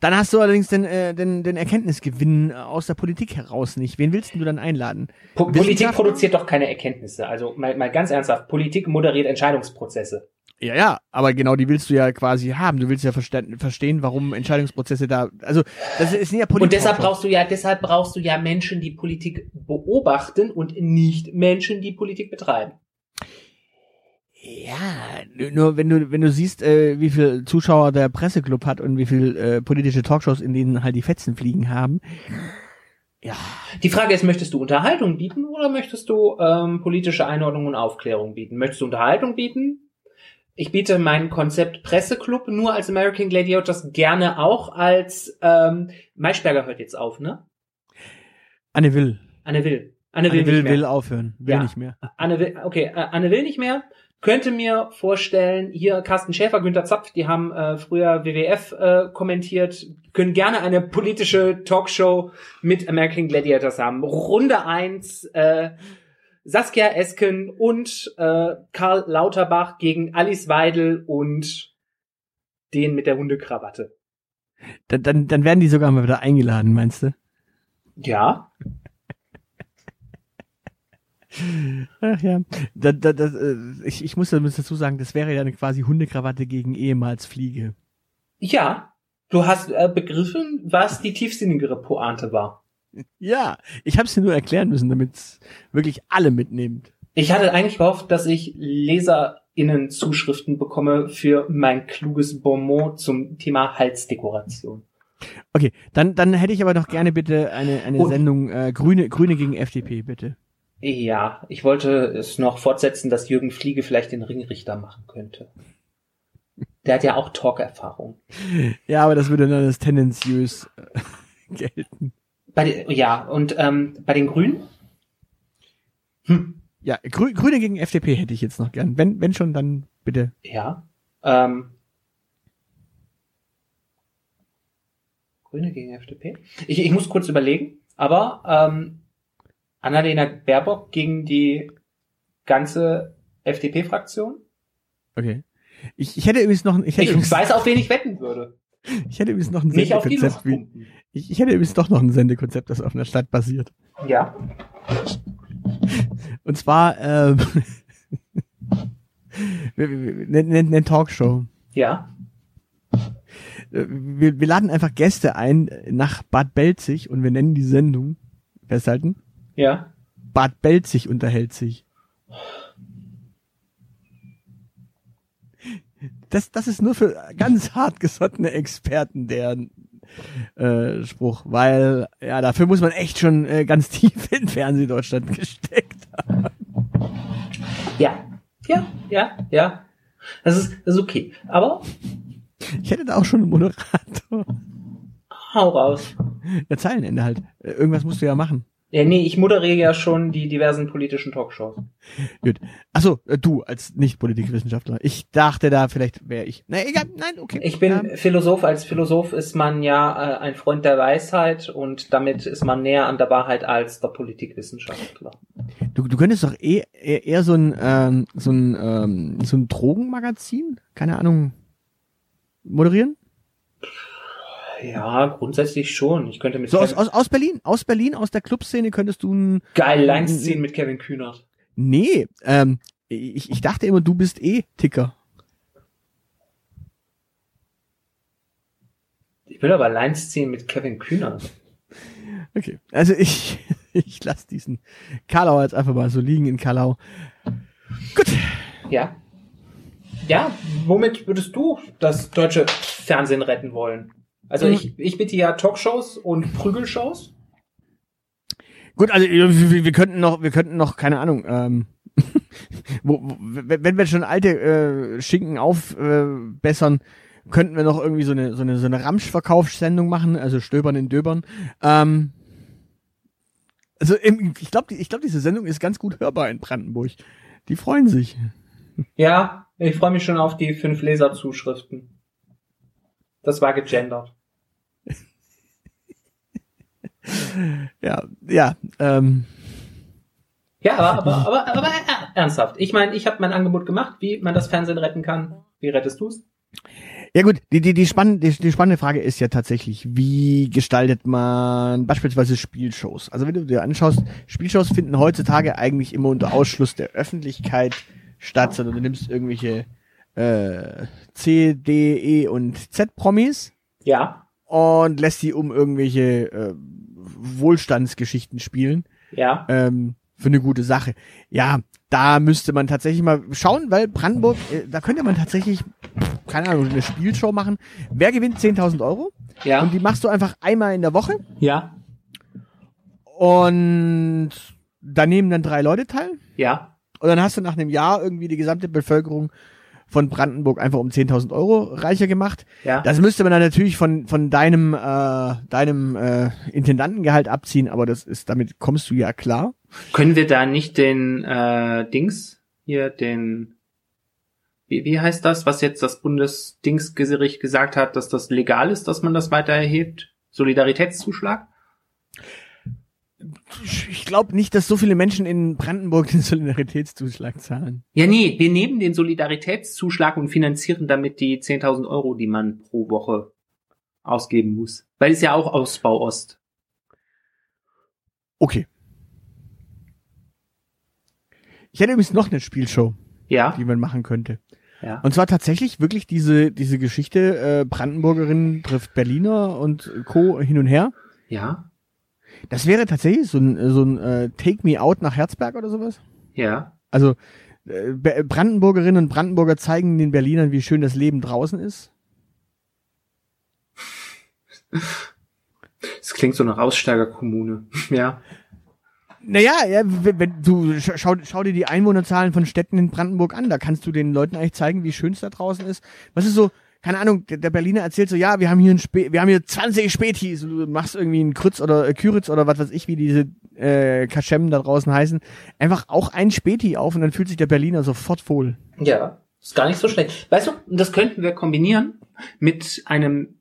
A: Dann hast du allerdings den, äh, den, den Erkenntnisgewinn aus der Politik heraus nicht. Wen willst du dann einladen?
B: Po Politik produziert doch keine Erkenntnisse. Also mal, mal ganz ernsthaft, Politik moderiert Entscheidungsprozesse.
A: Ja, ja, aber genau die willst du ja quasi haben. Du willst ja verstehen, warum Entscheidungsprozesse da, also das ist ja
B: Politik. Und deshalb brauchst du ja, deshalb brauchst du ja Menschen, die Politik beobachten und nicht Menschen, die Politik betreiben.
A: Ja, nur wenn du wenn du siehst, äh, wie viel Zuschauer der Presseclub hat und wie viel äh, politische Talkshows, in denen halt die Fetzen fliegen haben.
B: Ja. Die Frage ist, möchtest du Unterhaltung bieten oder möchtest du ähm, politische Einordnung und Aufklärung bieten? Möchtest du Unterhaltung bieten? Ich biete mein Konzept Presseclub nur als American Gladiators gerne auch als ähm, Maischberger hört jetzt auf, ne?
A: Anne will.
B: Anne will.
A: Anne will, Anne will, will aufhören. Will ja. nicht mehr.
B: Anne will, okay, äh, Anne will nicht mehr. Könnte mir vorstellen, hier Carsten Schäfer, Günter Zapf, die haben äh, früher WWF äh, kommentiert, können gerne eine politische Talkshow mit American Gladiators haben. Runde eins. äh, Saskia Esken und äh, Karl Lauterbach gegen Alice Weidel und den mit der Hundekrawatte.
A: Dann, dann, dann werden die sogar mal wieder eingeladen, meinst du?
B: Ja.
A: Ach ja, da, da, da, äh, ich, ich muss dazu sagen, das wäre ja eine quasi Hundekrawatte gegen ehemals Fliege.
B: Ja, du hast äh, begriffen, was die tiefsinnigere Pointe war.
A: Ja, ich habe es dir nur erklären müssen, damit es wirklich alle mitnimmt.
B: Ich hatte eigentlich gehofft, dass ich LeserInnen Zuschriften bekomme für mein kluges Bonmot zum Thema Halsdekoration.
A: Okay, dann, dann hätte ich aber noch gerne bitte eine, eine Und, Sendung äh, Grüne, Grüne gegen FDP, bitte.
B: Ja, ich wollte es noch fortsetzen, dass Jürgen Fliege vielleicht den Ringrichter machen könnte. Der hat ja auch Talk-Erfahrung.
A: Ja, aber das würde dann als tendenziös äh, gelten.
B: Bei, ja, und ähm, bei den Grünen?
A: Hm. Ja, Grü Grüne gegen FDP hätte ich jetzt noch gern. Wenn, wenn schon, dann bitte.
B: Ja. Ähm, Grüne gegen FDP? Ich, ich muss kurz überlegen, aber ähm, Annalena Baerbock gegen die ganze FDP-Fraktion?
A: Okay. Ich, ich hätte übrigens noch
B: ich, hätte ich weiß, auf wen ich wetten würde.
A: Ich hätte übrigens noch ein Sendekonzept. Wie, ich, ich hätte übrigens doch noch ein Sendekonzept, das auf einer Stadt basiert.
B: Ja.
A: Und zwar ähm, eine Talkshow.
B: Ja.
A: Äh, wir, wir laden einfach Gäste ein nach Bad Belzig und wir nennen die Sendung, festhalten?
B: Ja.
A: Bad Belzig unterhält sich. das, das ist nur für ganz hartgesottene Experten der äh, Spruch, weil ja dafür muss man echt schon äh, ganz tief in Fernsehdeutschland gesteckt haben.
B: Ja, ja, ja, ja. Das ist, das ist okay. Aber
A: ich hätte da auch schon einen Moderator.
B: Hau raus.
A: Ja, Zeilenende halt. Äh, irgendwas musst du ja machen.
B: Ja, nee, ich moderiere ja schon die diversen politischen Talkshows.
A: Gut. Achso, äh, du als Nicht-Politikwissenschaftler. Ich dachte da, vielleicht wäre ich. Na, egal, nein, okay.
B: Ich bin ja. Philosoph. Als Philosoph ist man ja äh, ein Freund der Weisheit und damit ist man näher an der Wahrheit als der Politikwissenschaftler.
A: Du, du könntest doch eh, eher, eher so ein, ähm, so ein, ähm, so ein Drogenmagazin, keine Ahnung, moderieren?
B: Ja, grundsätzlich schon. Ich könnte mit
A: so aus, aus, aus Berlin, aus Berlin, aus der Clubszene könntest du ein
B: geil Lines ziehen mit Kevin Kühnert.
A: Nee, ähm, ich, ich dachte immer, du bist eh Ticker.
B: Ich will aber Lines ziehen mit Kevin Kühner.
A: Okay, also ich, ich lasse diesen Karlau jetzt einfach mal so liegen in Karlau. Gut.
B: Ja. Ja, womit würdest du das deutsche Fernsehen retten wollen? Also
A: Mhm.
B: ich, ich bitte ja Talkshows und Prügelshows.
A: Gut, also wir, wir könnten noch, wir könnten noch, keine Ahnung, ähm, wo, wo, wenn wir schon alte äh, Schinken aufbessern, äh, könnten wir noch irgendwie so eine so eine so eine Ramsch-Verkaufssendung machen, also Stöbern in Döbern. Ähm, also im, ich glaube, ich glaube, diese Sendung ist ganz gut hörbar in Brandenburg. Die freuen sich.
B: Ja, ich freue mich schon auf die fünf Leserzuschriften. Das war gegendert.
A: Ja, ja. Ähm,
B: Ja, aber, aber, aber, aber äh, ernsthaft. Ich meine, ich habe mein Angebot gemacht, wie man das Fernsehen retten kann. Wie rettest du's?
A: Ja gut, die, die, die, spann die, die spannende Frage ist ja tatsächlich, wie gestaltet man beispielsweise Spielshows? Also wenn du dir anschaust, Spielshows finden heutzutage eigentlich immer unter Ausschluss der Öffentlichkeit statt, sondern du nimmst irgendwelche äh, C, D, E und Z-Promis
B: Ja,
A: und lässt die um irgendwelche äh, Wohlstandsgeschichten spielen
B: ja.
A: ähm, für eine gute Sache. Ja, da müsste man tatsächlich mal schauen, weil Brandenburg, äh, da könnte man tatsächlich, keine Ahnung, eine Spielshow machen. Wer gewinnt 10.000 Euro?
B: Ja,
A: Und die machst du einfach einmal in der Woche
B: ja,
A: und da nehmen dann drei Leute teil.
B: ja.
A: Und dann hast du nach einem Jahr irgendwie die gesamte Bevölkerung von Brandenburg einfach um 10.000 Euro reicher gemacht.
B: Ja.
A: Das müsste man dann natürlich von, von deinem, äh, deinem äh, Intendantengehalt abziehen, aber das ist, damit kommst du ja klar.
B: Können wir da nicht den äh, Dings hier, den wie, wie heißt das, was jetzt das Bundesdingsgericht gesagt hat, dass das legal ist, dass man das weiter erhebt? Solidaritätszuschlag?
A: Ich glaube nicht, dass so viele Menschen in Brandenburg den Solidaritätszuschlag zahlen.
B: Ja, nee, wir nehmen den Solidaritätszuschlag und finanzieren damit die 10.000 Euro, die man pro Woche ausgeben muss. Weil es ja auch Ausbau Ost.
A: Okay. Ich hätte übrigens noch eine Spielshow,
B: Ja,
A: die man machen könnte.
B: ja.
A: Und zwar tatsächlich wirklich diese, diese Geschichte, äh, Brandenburgerin trifft Berliner und Co. hin und her.
B: Ja,
A: Das wäre tatsächlich so ein, so ein äh, Take Me Out nach Herzberg oder sowas.
B: ja.
A: Also äh, Brandenburgerinnen und Brandenburger zeigen den Berlinern, wie schön das Leben draußen ist.
B: Das klingt so nach Aussteigerkommune. Ja.
A: Naja, ja, wenn, du sch- schau, schau dir die Einwohnerzahlen von Städten in Brandenburg an, da kannst du den Leuten eigentlich zeigen, wie schön es da draußen ist. Was ist so, keine Ahnung, der, Berliner erzählt so, ja, wir haben hier ein Spä wir haben hier 20 Spätis, du machst irgendwie einen Krütz oder äh, Küritz oder was weiß ich, wie diese äh, Kaschem da draußen heißen, einfach auch ein Späti auf und dann fühlt sich der Berliner sofort wohl.
B: Ja, ist gar nicht so schlecht. Weißt du, das könnten wir kombinieren mit einem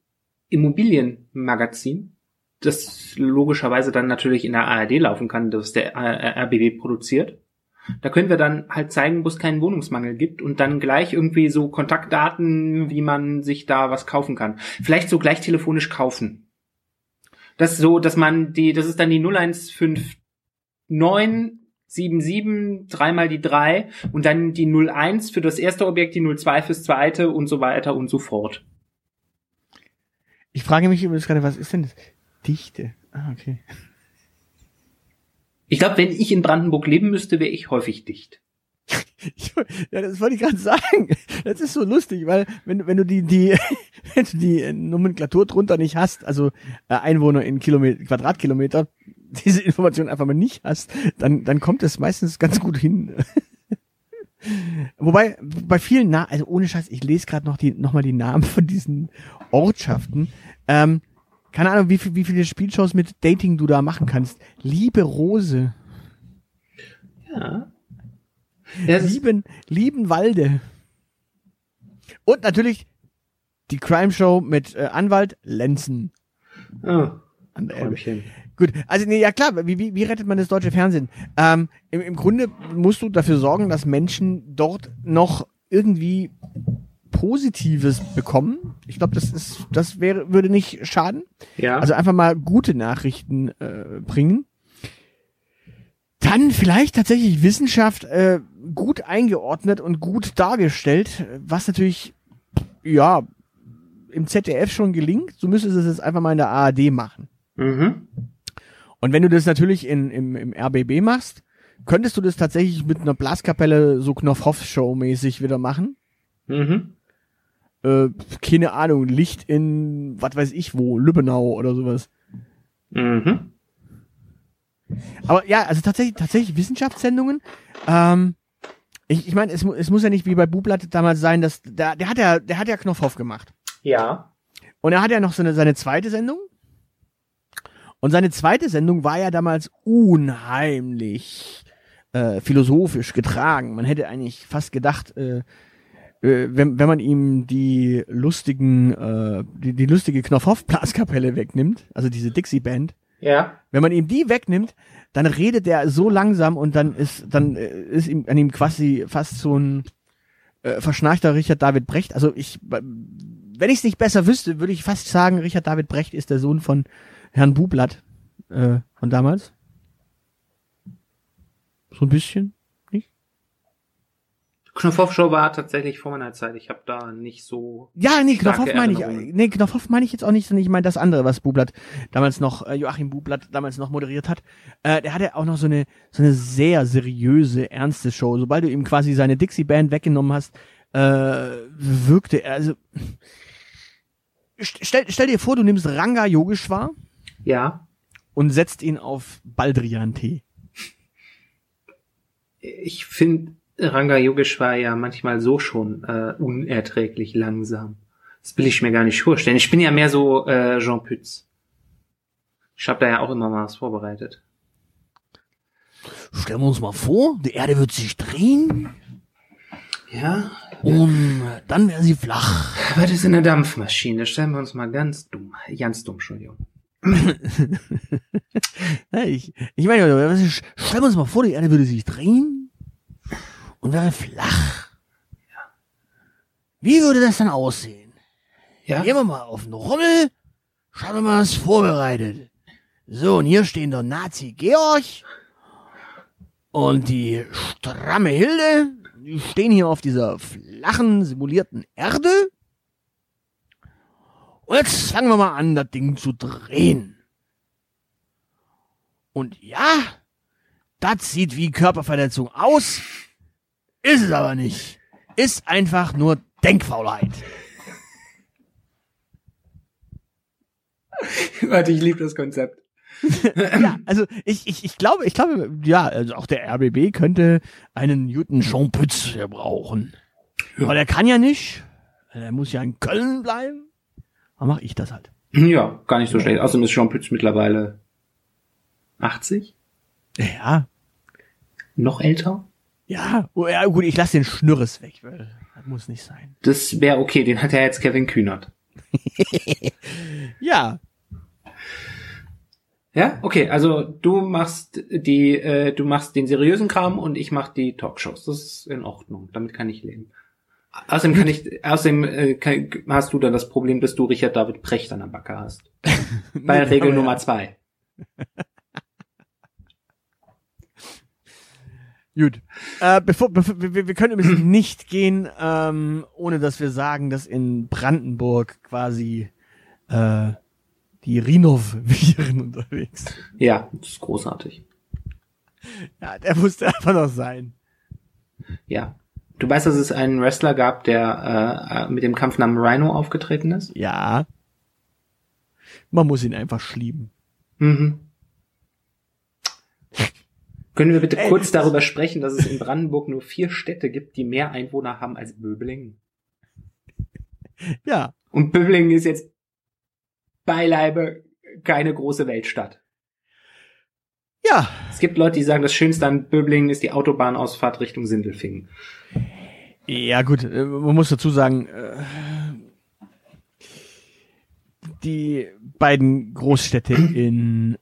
B: Immobilienmagazin, das logischerweise dann natürlich in der ARD laufen kann, das der RBB produziert. Da können wir dann halt zeigen, wo es keinen Wohnungsmangel gibt und dann gleich irgendwie so Kontaktdaten, wie man sich da was kaufen kann. Vielleicht so gleich telefonisch kaufen. Das ist so, dass man die, das ist dann die 0159 77, dreimal die drei und dann die 01 für das erste Objekt, die 02 fürs zweite und so weiter und so fort.
A: Ich frage mich übrigens gerade, was ist denn das? Dichte. Ah, okay.
B: Ich glaube, wenn ich in Brandenburg leben müsste, wäre ich häufig dicht.
A: Ich, ja, das wollte ich gerade sagen. Das ist so lustig, weil wenn, wenn du die, die, wenn du die Nomenklatur drunter nicht hast, also äh, Einwohner in Kilometer, Quadratkilometer, diese Information einfach mal nicht hast, dann, dann kommt es meistens ganz gut hin. Wobei, bei vielen Na also ohne Scheiß, ich lese gerade noch die, noch mal die Namen von diesen Ortschaften. Ähm, keine Ahnung, wie, viel, wie viele Spielshows mit Dating du da machen kannst. Liebe Rose,
B: Ja. ja
A: lieben, lieben Walde. Und natürlich die Crime Show mit äh, Anwalt Lenzen.
B: oh,
A: An.
B: Träumchen.
A: Gut, also nee, ja klar, wie, wie, wie rettet man das deutsche Fernsehen? Ähm, im, Im Grunde musst du dafür sorgen, dass Menschen dort noch irgendwie Positives bekommen. Ich glaube, das ist, das wäre, würde nicht schaden.
B: Ja.
A: Also einfach mal gute Nachrichten äh, bringen. Dann vielleicht tatsächlich Wissenschaft äh, gut eingeordnet und gut dargestellt, was natürlich, ja, im ZDF schon gelingt. So müsstest du es jetzt einfach mal in der ARD machen.
B: Mhm.
A: Und wenn du das natürlich in, im, im RBB machst, könntest du das tatsächlich mit einer Blaskapelle so Knopfhoff-Show-mäßig wieder machen.
B: Mhm.
A: Äh, keine Ahnung, Licht in, was weiß ich wo, Lübbenau oder sowas.
B: Mhm.
A: Aber ja, also tatsächlich, tatsächlich Wissenschaftssendungen. Ähm, ich ich meine, es, es muss ja nicht wie bei Bublatt damals sein, dass der, der hat ja, der hat ja Knopfhoff gemacht.
B: Ja.
A: Und er hat ja noch so eine, seine zweite Sendung. Und seine zweite Sendung war ja damals unheimlich äh, philosophisch getragen. Man hätte eigentlich fast gedacht, äh, wenn, wenn man ihm die lustigen, äh, die, die lustige Knopfhoff-Blaskapelle wegnimmt, also diese Dixie-Band,
B: Ja.
A: wenn man ihm die wegnimmt, dann redet er so langsam und dann ist, dann äh, ist ihm an ihm quasi fast so ein äh, verschnarchter Richard David Brecht. Also ich, wenn ich es nicht besser wüsste, würde ich fast sagen, Richard David Brecht ist der Sohn von Herrn Bublatt äh, von damals. So ein bisschen.
B: Knopfhoff-Show war tatsächlich vor meiner Zeit. Ich habe da nicht so.
A: Ja, nee, Knopfhoff meine ich. Nee, Knopfhoff meine ich jetzt auch nicht, sondern ich meine das andere, was Bublatt damals noch, äh, Joachim Bublatt damals noch moderiert hat. Äh, der hatte auch noch so eine, so eine sehr seriöse, ernste Show. Sobald du ihm quasi seine Dixie-Band weggenommen hast, äh, wirkte er, also, st- stell, stell dir vor, du nimmst Ranga Yogeshwar
B: Ja.
A: und setzt ihn auf Baldrian-Tee.
B: Ich finde, Ranga Yogeshwar ja manchmal so schon äh, unerträglich langsam. Das will ich mir gar nicht vorstellen. Ich bin ja mehr so äh, Jean Pütz. Ich habe da ja auch immer mal was vorbereitet.
A: Stellen wir uns mal vor, die Erde wird sich drehen
B: Ja,
A: und dann wäre sie flach.
B: aber das ist eine Dampfmaschine. Stellen wir uns mal ganz dumm. Ganz dumm, Entschuldigung.
A: Ich, ich meine, was ist- stellen wir uns mal vor, die Erde würde sich drehen und wäre flach. Wie würde das dann aussehen?
B: Ja,
A: Gehen wir mal auf den Rummel, schauen wir mal, was vorbereitet. So, und hier stehen der Nazi Georg und die stramme Hilde. Die stehen hier auf dieser flachen, simulierten Erde. Und jetzt fangen wir mal an, das Ding zu drehen. Und ja, das sieht wie Körperverletzung aus, ist es aber nicht. Ist einfach nur Denkfaulheit.
B: warte, ich liebe das Konzept.
A: ja, also ich, ich, ich glaube, ich glaube, ja, also auch der RBB könnte einen Newton Schaumpütz brauchen. Aber der kann ja nicht. Er muss ja in Köln bleiben. Dann mache ich das halt.
B: Ja, gar nicht so schlecht. Außerdem ist Jean Pütz mittlerweile 80?
A: Ja,
B: Noch älter?
A: Ja, oh, ja gut, ich lasse den Schnürres weg, weil das muss nicht sein.
B: Das wäre okay, den hat ja jetzt Kevin Kühnert.
A: Ja,
B: Ja, okay, also du machst die, äh, du machst den seriösen Kram und ich mach die Talkshows. Das ist in Ordnung. Damit kann ich leben. Außerdem kann ich, außerdem äh, kann, hast du dann das Problem, dass du Richard David Precht an der Backe hast. Bei
A: Nee,
B: Regel Nummer
A: ja.
B: zwei.
A: Gut. Äh, bevor, bevor wir, wir können übrigens nicht gehen, ähm, ohne dass wir sagen, dass in Brandenburg quasi äh, die Rinov-Viren unterwegs sind.
B: Ja, das ist großartig.
A: Ja, der musste einfach noch sein.
B: Ja. Du weißt, dass es einen Wrestler gab, der äh, mit dem Kampfnamen Rhino aufgetreten ist?
A: Ja. Man muss ihn einfach schlieben.
B: Mhm. Können wir bitte
A: Ey,
B: kurz darüber sprechen, dass es in Brandenburg nur vier Städte gibt, die mehr Einwohner haben als Böblingen?
A: Ja.
B: Und Böblingen ist jetzt beileibe keine große Weltstadt.
A: Ja.
B: Es gibt Leute, die sagen, das Schönste an Böblingen ist die Autobahnausfahrt Richtung Sindelfingen.
A: Ja, gut, äh, man muss dazu sagen, äh, die beiden Großstädte in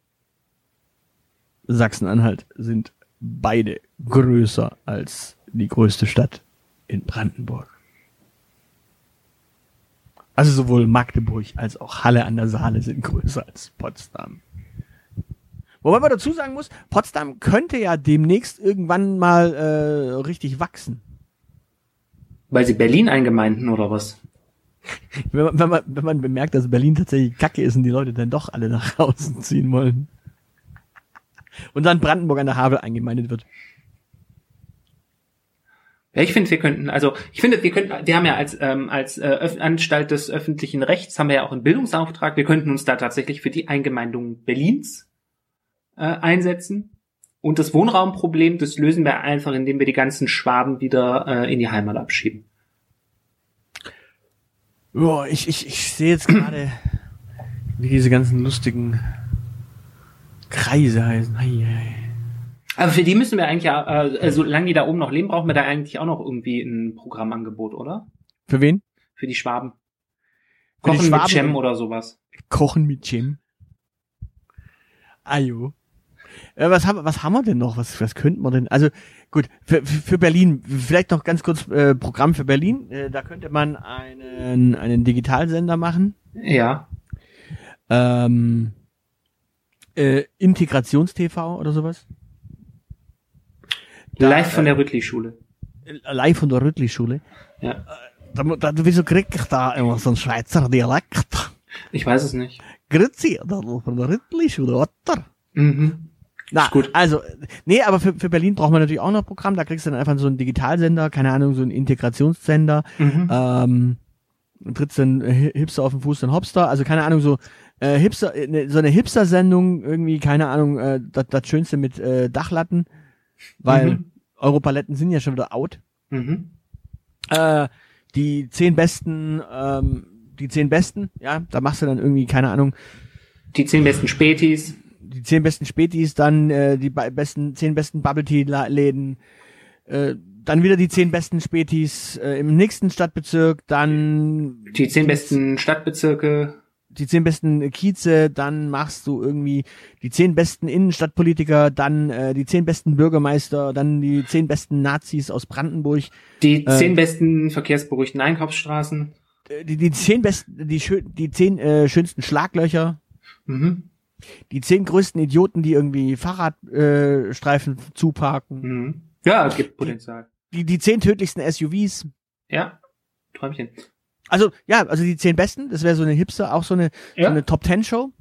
A: Sachsen-Anhalt sind beide größer als die größte Stadt in Brandenburg. Also sowohl Magdeburg als auch Halle an der Saale sind größer als Potsdam. Wobei man dazu sagen muss, Potsdam könnte ja demnächst irgendwann mal äh, richtig wachsen.
B: Weil sie Berlin eingemeinden oder was?
A: Wenn man, wenn, man, wenn man bemerkt, dass Berlin tatsächlich kacke ist und die Leute dann doch alle nach draußen ziehen wollen. Und dann Brandenburg an der Havel eingemeindet wird.
B: Ja, ich finde, wir könnten, also ich finde, wir könnten, wir haben ja als ähm, als äh, Öf Anstalt des öffentlichen Rechts haben wir ja auch einen Bildungsauftrag. Wir könnten uns da tatsächlich für die Eingemeindung Berlins äh, einsetzen. Und das Wohnraumproblem, das lösen wir einfach, indem wir die ganzen Schwaben wieder äh, in die Heimat abschieben.
A: Ja, ich, ich, ich sehe jetzt gerade, wie diese ganzen lustigen Kreise heißen. Hei, hei.
B: Aber für die müssen wir eigentlich ja, äh, solange die da oben noch leben, brauchen wir da eigentlich auch noch irgendwie ein Programmangebot, oder?
A: Für wen?
B: Für die Schwaben.
A: Für die
B: Kochen
A: Schwaben?
B: mit Cem oder sowas.
A: Kochen mit Jim. Ajo. Äh, was, haben, was haben wir denn noch? Was, was könnten wir denn? Also gut, für, für für Berlin, vielleicht noch ganz kurz äh, Programm für Berlin. Äh, da könnte man einen, einen Digitalsender machen.
B: Ja.
A: Ähm, äh, Integrations-TV oder sowas. Da,
B: Live von der Rüttli-Schule.
A: äh, live von der Rüttli-Schule.
B: Ja.
A: Da, da, wieso krieg ich da immer so einen Schweizer Dialekt?
B: Ich weiß es nicht.
A: Grüezi, da von der Rüttli-Schule, oder?
B: Mhm.
A: Na,
B: gut.
A: also, nee, aber für, für Berlin braucht man natürlich auch noch ein Programm. Da kriegst du dann einfach so einen Digitalsender, keine Ahnung, so einen Integrationssender.
B: Mhm.
A: Ähm, trittst dann äh, Hipster auf den Fuß, dann Hopster. Also keine Ahnung, so äh, Hipster, äh, ne, so eine Hipster-Sendung, irgendwie, keine Ahnung, äh, das, das Schönste mit äh, Dachlatten, weil
B: Mhm.
A: Europaletten sind ja schon wieder out.
B: Mhm.
A: Äh, die zehn besten, ähm, die zehn besten, ja, da machst du dann irgendwie, keine Ahnung,
B: Die zehn besten Spätis.
A: die zehn besten Spätis, dann äh, die be- besten, zehn besten Bubble Tea La- Läden, äh, dann wieder die zehn besten Spätis äh, im nächsten Stadtbezirk, dann
B: Die zehn besten Stadtbezirke.
A: Die zehn besten Kieze, dann machst du irgendwie die zehn besten Innenstadtpolitiker, dann äh, die zehn besten Bürgermeister, dann die zehn besten Nazis aus Brandenburg,
B: Die
A: Äh.
B: zehn besten verkehrsberuhigten Einkaufsstraßen.
A: äh, die, die zehn besten, die, schön, die zehn äh, schönsten Schlaglöcher,
B: Mhm.
A: die zehn größten Idioten, die irgendwie Fahrradstreifen äh, Streifen zuparken,
B: Mhm. Ja, es gibt Potenzial.
A: die, die zehn tödlichsten SUVs.
B: Ja. Träumchen.
A: Also, ja, also die zehn besten, das wäre so eine Hipster, auch so eine, so
B: Ja.
A: eine Top Ten Show.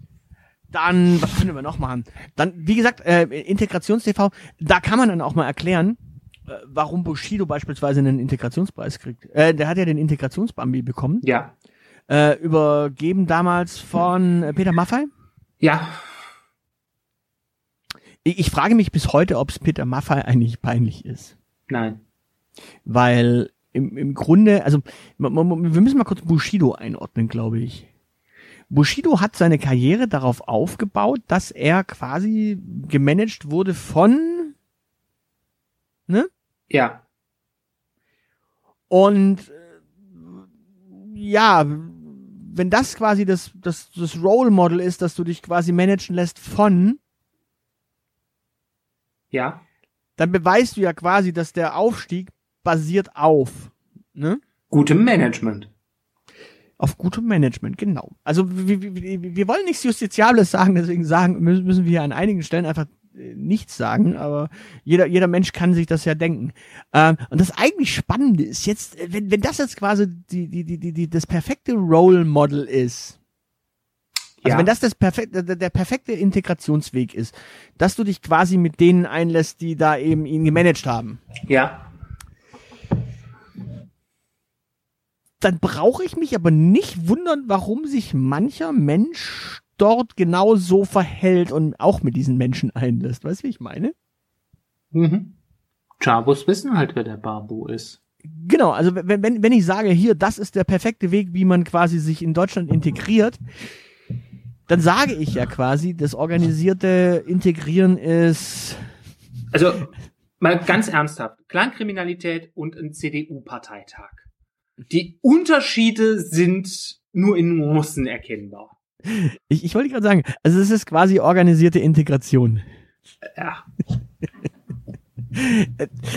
A: Dann, was können wir noch machen? Dann, wie gesagt, äh, Integrations-TV, da kann man dann auch mal erklären, äh, warum Bushido beispielsweise einen Integrationspreis kriegt. Äh, der hat ja den Integrationsbambi bekommen,
B: Ja.
A: äh, übergeben damals von äh, Peter Maffay.
B: Ja.
A: Ich, ich frage mich bis heute, ob es Peter Maffay eigentlich peinlich ist.
B: Nein.
A: Weil im, im Grunde, also wir müssen mal kurz Bushido einordnen, glaube ich. Bushido hat seine Karriere darauf aufgebaut, dass er quasi gemanagt wurde von, ne?
B: Ja.
A: Und äh, ja, wenn das quasi das, das, das Role Model ist, dass du dich quasi managen lässt von,
B: Ja.
A: dann beweist du ja quasi, dass der Aufstieg basiert auf, ne?
B: Gutem Management.
A: Auf gutem Management, genau. Also wir, wir, wir wir wollen nichts Justiziables sagen, deswegen sagen müssen, müssen wir an einigen Stellen einfach äh, nichts sagen, aber jeder, jeder Mensch kann sich das ja denken. Ähm, und das eigentlich Spannende ist jetzt, äh, wenn, wenn das jetzt quasi die, die, die, die, die, das perfekte Role Model ist, also
B: Ja.
A: wenn das das perfekte, der, der perfekte Integrationsweg ist, dass du dich quasi mit denen einlässt, die da eben ihn gemanagt haben,
B: Ja.
A: Dann brauche ich mich aber nicht wundern, warum sich mancher Mensch dort genau so verhält und auch mit diesen Menschen einlässt. Weißt du, wie ich meine?
B: Mhm. Chabos wissen halt, wer der Babu ist.
A: Genau, also wenn, wenn, wenn ich sage, hier, das ist der perfekte Weg, wie man quasi sich in Deutschland integriert, dann sage ich ja quasi, das organisierte Integrieren ist,
B: Also, mal ganz ernsthaft. Clankriminalität und ein CDU-Parteitag. Die Unterschiede sind nur in Nuancen erkennbar.
A: ich, ich wollte gerade sagen, also es ist quasi organisierte Integration.
B: Ja.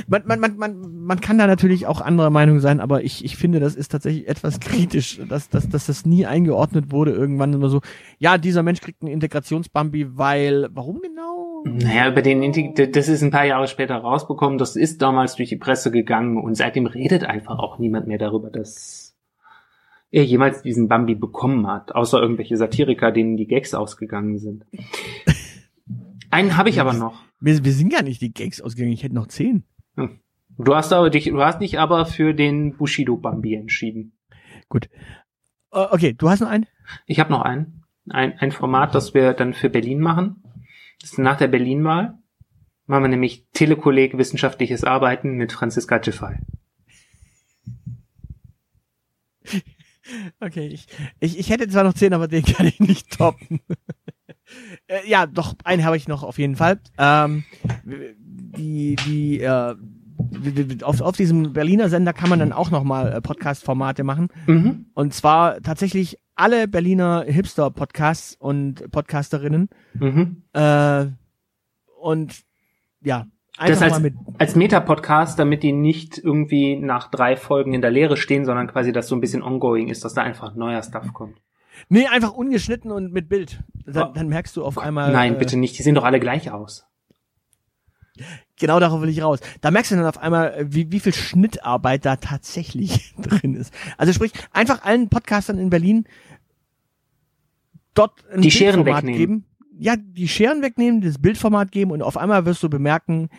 A: Man, man, man, man, man kann da natürlich auch anderer Meinung sein, aber ich, ich finde, das ist tatsächlich etwas kritisch, dass, dass, dass das nie eingeordnet wurde irgendwann immer so, ja, dieser Mensch kriegt einen Integrationsbambi, weil, warum genau?
B: Naja, über den Integ das ist ein paar Jahre später rausbekommen. Das ist damals durch die Presse gegangen und seitdem redet einfach auch niemand mehr darüber, dass er jemals diesen Bambi bekommen hat, außer irgendwelche Satiriker, denen die Gags ausgegangen sind. Einen habe ich aber noch.
A: Wir, wir sind gar nicht die Gags ausgegangen, ich hätte noch zehn.
B: Hm. Du hast aber dich, du hast dich aber für den Bushido Bambi entschieden.
A: Gut. Okay, du hast noch einen?
B: Ich habe noch einen. Ein, ein Format, das wir dann für Berlin machen. Das ist nach der Berlin-Wahl. Machen wir nämlich Telekolleg wissenschaftliches Arbeiten mit Franziska Giffey.
A: Okay, ich, ich, ich hätte zwar noch zehn, aber den kann ich nicht toppen. äh, ja, doch, einen habe ich noch auf jeden Fall. Ähm, die, die, äh, auf, auf diesem Berliner Sender kann man dann auch nochmal äh, Podcast-Formate machen.
B: Mhm.
A: Und zwar tatsächlich alle Berliner Hipster-Podcasts und Podcasterinnen.
B: Mhm.
A: Äh, und ja,
B: das als, als Meta-Podcast, damit die nicht irgendwie nach drei Folgen in der Lehre stehen, sondern quasi das so ein bisschen ongoing ist, dass da einfach neuer Stuff kommt.
A: Nee, einfach ungeschnitten und mit Bild. Dann, oh. dann merkst du auf einmal.
B: Nein, äh, bitte nicht. Die sehen doch alle gleich aus.
A: Genau darauf will ich raus. Da merkst du dann auf einmal, äh, wie, wie viel Schnittarbeit da tatsächlich drin ist. Also sprich, einfach allen Podcastern in Berlin dort
B: ein die Scheren wegnehmen.
A: geben. Ja, die Scheren wegnehmen, das Bildformat geben und auf einmal wirst du bemerken,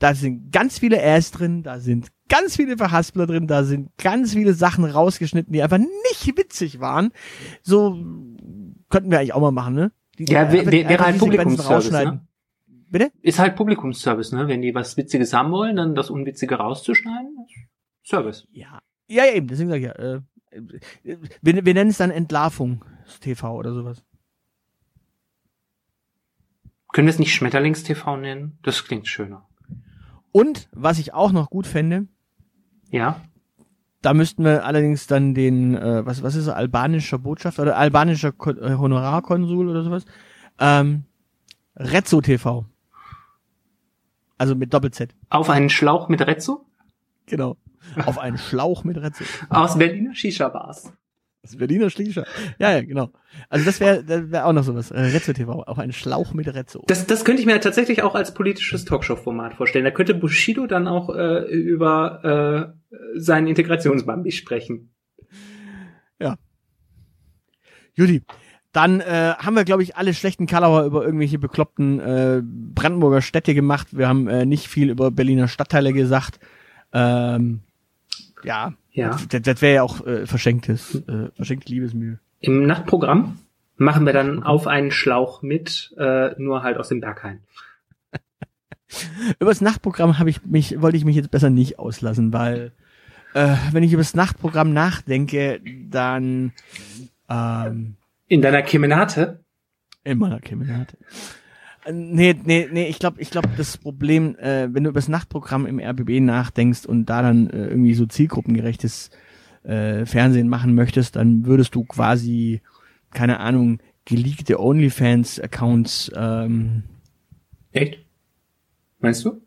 A: da sind ganz viele Äs drin, da sind ganz viele Verhaspler drin, da sind ganz viele Sachen rausgeschnitten, die einfach nicht witzig waren. So könnten wir eigentlich auch mal machen, ne? Die,
B: ja, wäre wär halt Publikumsservice, ne?
A: Bitte?
B: Ist halt Publikumsservice, ne? Wenn die was Witziges haben wollen, dann das Unwitzige rauszuschneiden. Service.
A: Ja. Ja, eben, deswegen sag ich ja. Äh, wir, wir nennen es dann Entlarvung TV oder sowas.
B: Können wir es nicht Schmetterlings-TV nennen? Das klingt schöner.
A: Und was ich auch noch gut fände.
B: Ja.
A: Da müssten wir allerdings dann den, äh, was, was ist er, albanischer Botschafter oder albanischer Ko äh, Honorarkonsul oder sowas. Ähm, Rezzo TV. Also mit Doppel-Z.
B: Auf einen Schlauch mit Rezzo?
A: Genau. Auf einen Schlauch mit Rezzo.
B: Aus Berliner Shisha-Bars.
A: Das Berliner Schliescher. Ja, ja, genau. Also das wäre das wär auch noch sowas. Äh, Rezzo TV, auch ein Schlauch mit Rezzo.
B: Das, das könnte ich mir tatsächlich auch als politisches Talkshow-Format vorstellen. Da könnte Bushido dann auch äh, über äh, seinen Integrationsbambi sprechen.
A: Ja. Judy, dann äh, haben wir, glaube ich, alle schlechten Kalauer über irgendwelche bekloppten äh, Brandenburger Städte gemacht. Wir haben äh, nicht viel über Berliner Stadtteile gesagt. Ähm, ja,
B: ja.
A: Das, das wäre ja auch äh, verschenktes, äh, verschenkte Liebesmühe.
B: Im Nachtprogramm machen wir dann auf einen Schlauch mit, äh, nur halt aus dem Berghain.
A: über das Nachtprogramm habe ich mich, wollte ich mich jetzt besser nicht auslassen, weil äh, wenn ich über das Nachtprogramm nachdenke, dann ähm,
B: in deiner Kemenate?
A: In meiner Kemenate. Nee, nee, nee, ich glaube, ich glaube, das Problem, äh, wenn du über das Nachtprogramm im RBB nachdenkst und da dann äh, irgendwie so zielgruppengerechtes äh, Fernsehen machen möchtest, dann würdest du quasi, keine Ahnung, geleakte OnlyFans-Accounts ähm,
B: Echt? Meinst du?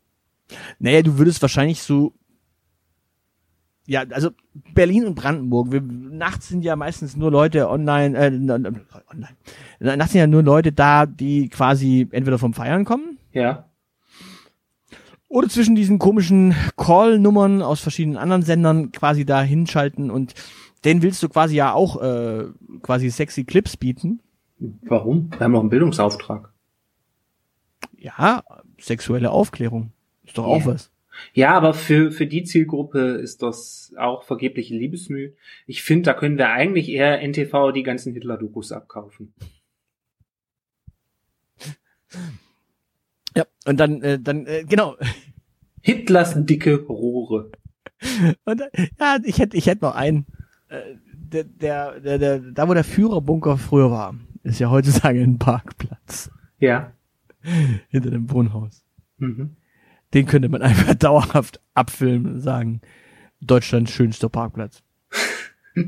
A: Naja, du würdest wahrscheinlich so ja, also Berlin und Brandenburg. Wir, nachts sind ja meistens nur Leute online, äh, online. Nachts sind ja nur Leute da, die quasi entweder vom Feiern kommen.
B: Ja.
A: Oder zwischen diesen komischen Call-Nummern aus verschiedenen anderen Sendern quasi da hinschalten und den willst du quasi ja auch äh, quasi sexy Clips bieten.
B: Warum? Wir haben noch einen Bildungsauftrag.
A: Ja, sexuelle Aufklärung. Ist doch yeah. auch was.
B: Ja, aber für, für die Zielgruppe ist das auch vergebliche Liebesmüh. Ich finde, da können wir eigentlich eher NTV die ganzen Hitler-Dokus abkaufen.
A: Ja, und dann, äh, dann, äh, genau.
B: Hitlers dicke Rohre.
A: Und, ja, ich hätte, ich hätte noch einen. Äh, der, der, der, der, da wo der Führerbunker früher war, ist ja heutzutage ein Parkplatz.
B: Ja.
A: Hinter dem Wohnhaus. Mhm den könnte man einfach dauerhaft abfilmen und sagen, Deutschlands schönster Parkplatz.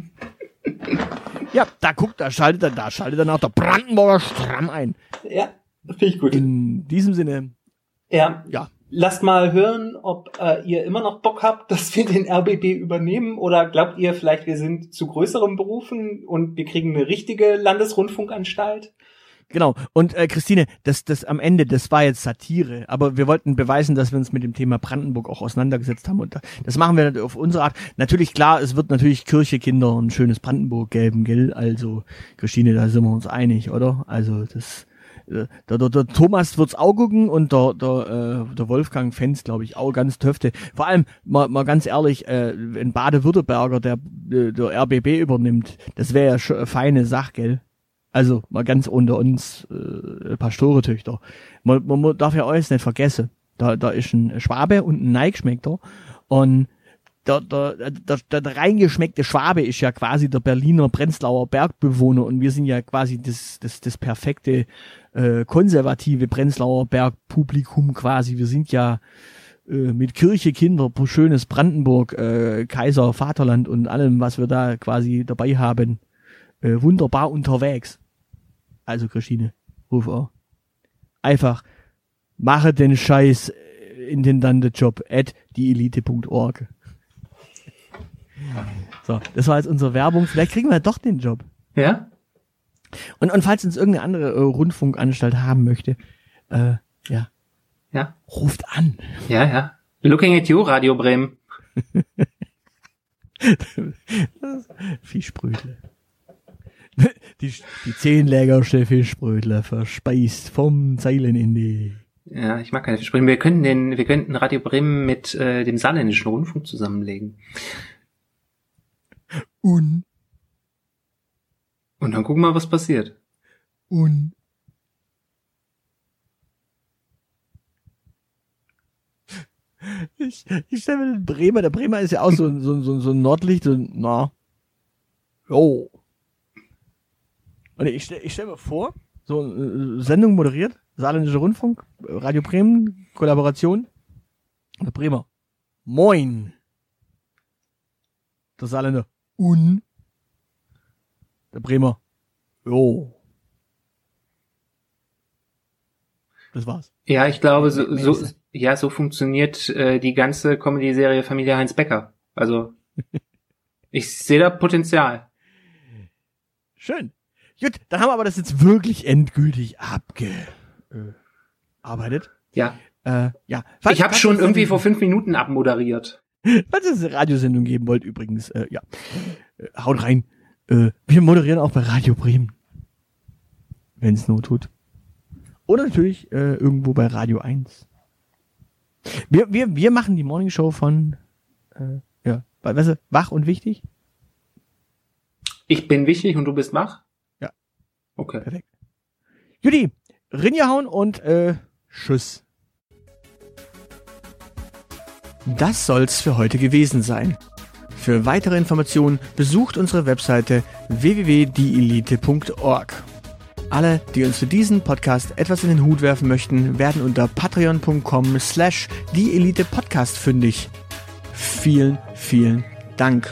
A: ja, da guckt, da schaltet er, da schaltet dann auch der Brandenburger Stramm ein.
B: Ja, finde ich gut.
A: In diesem Sinne.
B: Ja. Ja. Lasst mal hören, ob äh, ihr immer noch Bock habt, dass wir den RBB übernehmen oder glaubt ihr vielleicht, wir sind zu größeren Berufen und wir kriegen eine richtige Landesrundfunkanstalt?
A: Genau. Und äh, Christine, das, das am Ende, das war jetzt Satire, aber wir wollten beweisen, dass wir uns mit dem Thema Brandenburg auch auseinandergesetzt haben. Und das machen wir auf unsere Art. Natürlich, klar, es wird natürlich Kirche, Kinder und schönes Brandenburg geben, gell? Also, Christine, da sind wir uns einig, oder? Also, das äh, der, der, der Thomas wird's auch gucken und der, der, äh, der Wolfgang Fans, glaube ich, auch ganz töfte. Vor allem, mal, mal ganz ehrlich, äh, ein Baden-Württemberger, der äh, der RBB übernimmt, das wäre ja feine Sache, gell? Also mal ganz unter uns äh, Pastoretöchter. Man, man, darf ja alles nicht vergessen. Da, da ist ein Schwabe und ein Neigeschmeckter und der, der, der, der reingeschmeckte Schwabe ist ja quasi der Berliner Prenzlauer Bergbewohner und wir sind ja quasi das, das, das perfekte äh, konservative Prenzlauer Bergpublikum quasi. Wir sind ja äh, mit Kirche, Kinder, schönes Brandenburg, äh, Kaiser, Vaterland und allem, was wir da quasi dabei haben, äh, wunderbar unterwegs. Also Christine, ruf auch. Einfach mache den Scheiß Intendantejob at dieelite.org. So, das war jetzt unsere Werbung. Vielleicht kriegen wir doch den Job.
B: Ja?
A: Und, und falls uns irgendeine andere äh, Rundfunkanstalt haben möchte, äh, ja,
B: Ja?
A: ruft an.
B: Ja, ja. Looking at you, Radio Bremen.
A: Fischbrötle. Die, die zehnlägerste Fischbrötle verspeist vom Zeilen in die.
B: Ja, ich mag keine Versprechen. Wir könnten den, wir könnten Radio Bremen mit äh, dem saarländischen Rundfunk zusammenlegen.
A: Un,
B: Und dann gucken wir mal, was passiert.
A: un. Ich, ich stelle mir den Bremer, der Bremer ist ja auch so, ein- so, so, so ein Nordlicht, so, ein- na, jo. Und ich stelle ich stell mir vor, so eine Sendung moderiert, Saarländischer Rundfunk, Radio Bremen, Kollaboration. Der Bremer, moin. Der Saarländer, un. Der Bremer, jo. Das war's.
B: Ja, ich glaube, so, so, ja, so funktioniert äh, die ganze Comedy-Serie Familie Heinz Becker. Also, ich sehe da Potenzial.
A: Schön. Gut, dann haben wir aber das jetzt wirklich endgültig abgearbeitet.
B: Ja,
A: Äh, ja.
B: ich habe schon irgendwie vor fünf Minuten abmoderiert.
A: Falls ihr eine Radiosendung geben wollt, übrigens, äh, ja. Äh, haut rein. Äh, wir moderieren auch bei Radio Bremen. Wenn es not tut. Oder natürlich äh, irgendwo bei Radio 1. Wir, wir, wir machen die Morning Show von äh, ja, weißt du, wach und wichtig.
B: Ich bin wichtig und du bist wach? Okay.
A: Perfekt. Judy, Rinjahauen und äh, Tschüss. Das soll's für heute gewesen sein. Für weitere Informationen besucht unsere Webseite www.dielite.org. Alle, die uns für diesen Podcast etwas in den Hut werfen möchten, werden unter patreon.com slash dieelitepodcast fündig. Vielen, vielen Dank.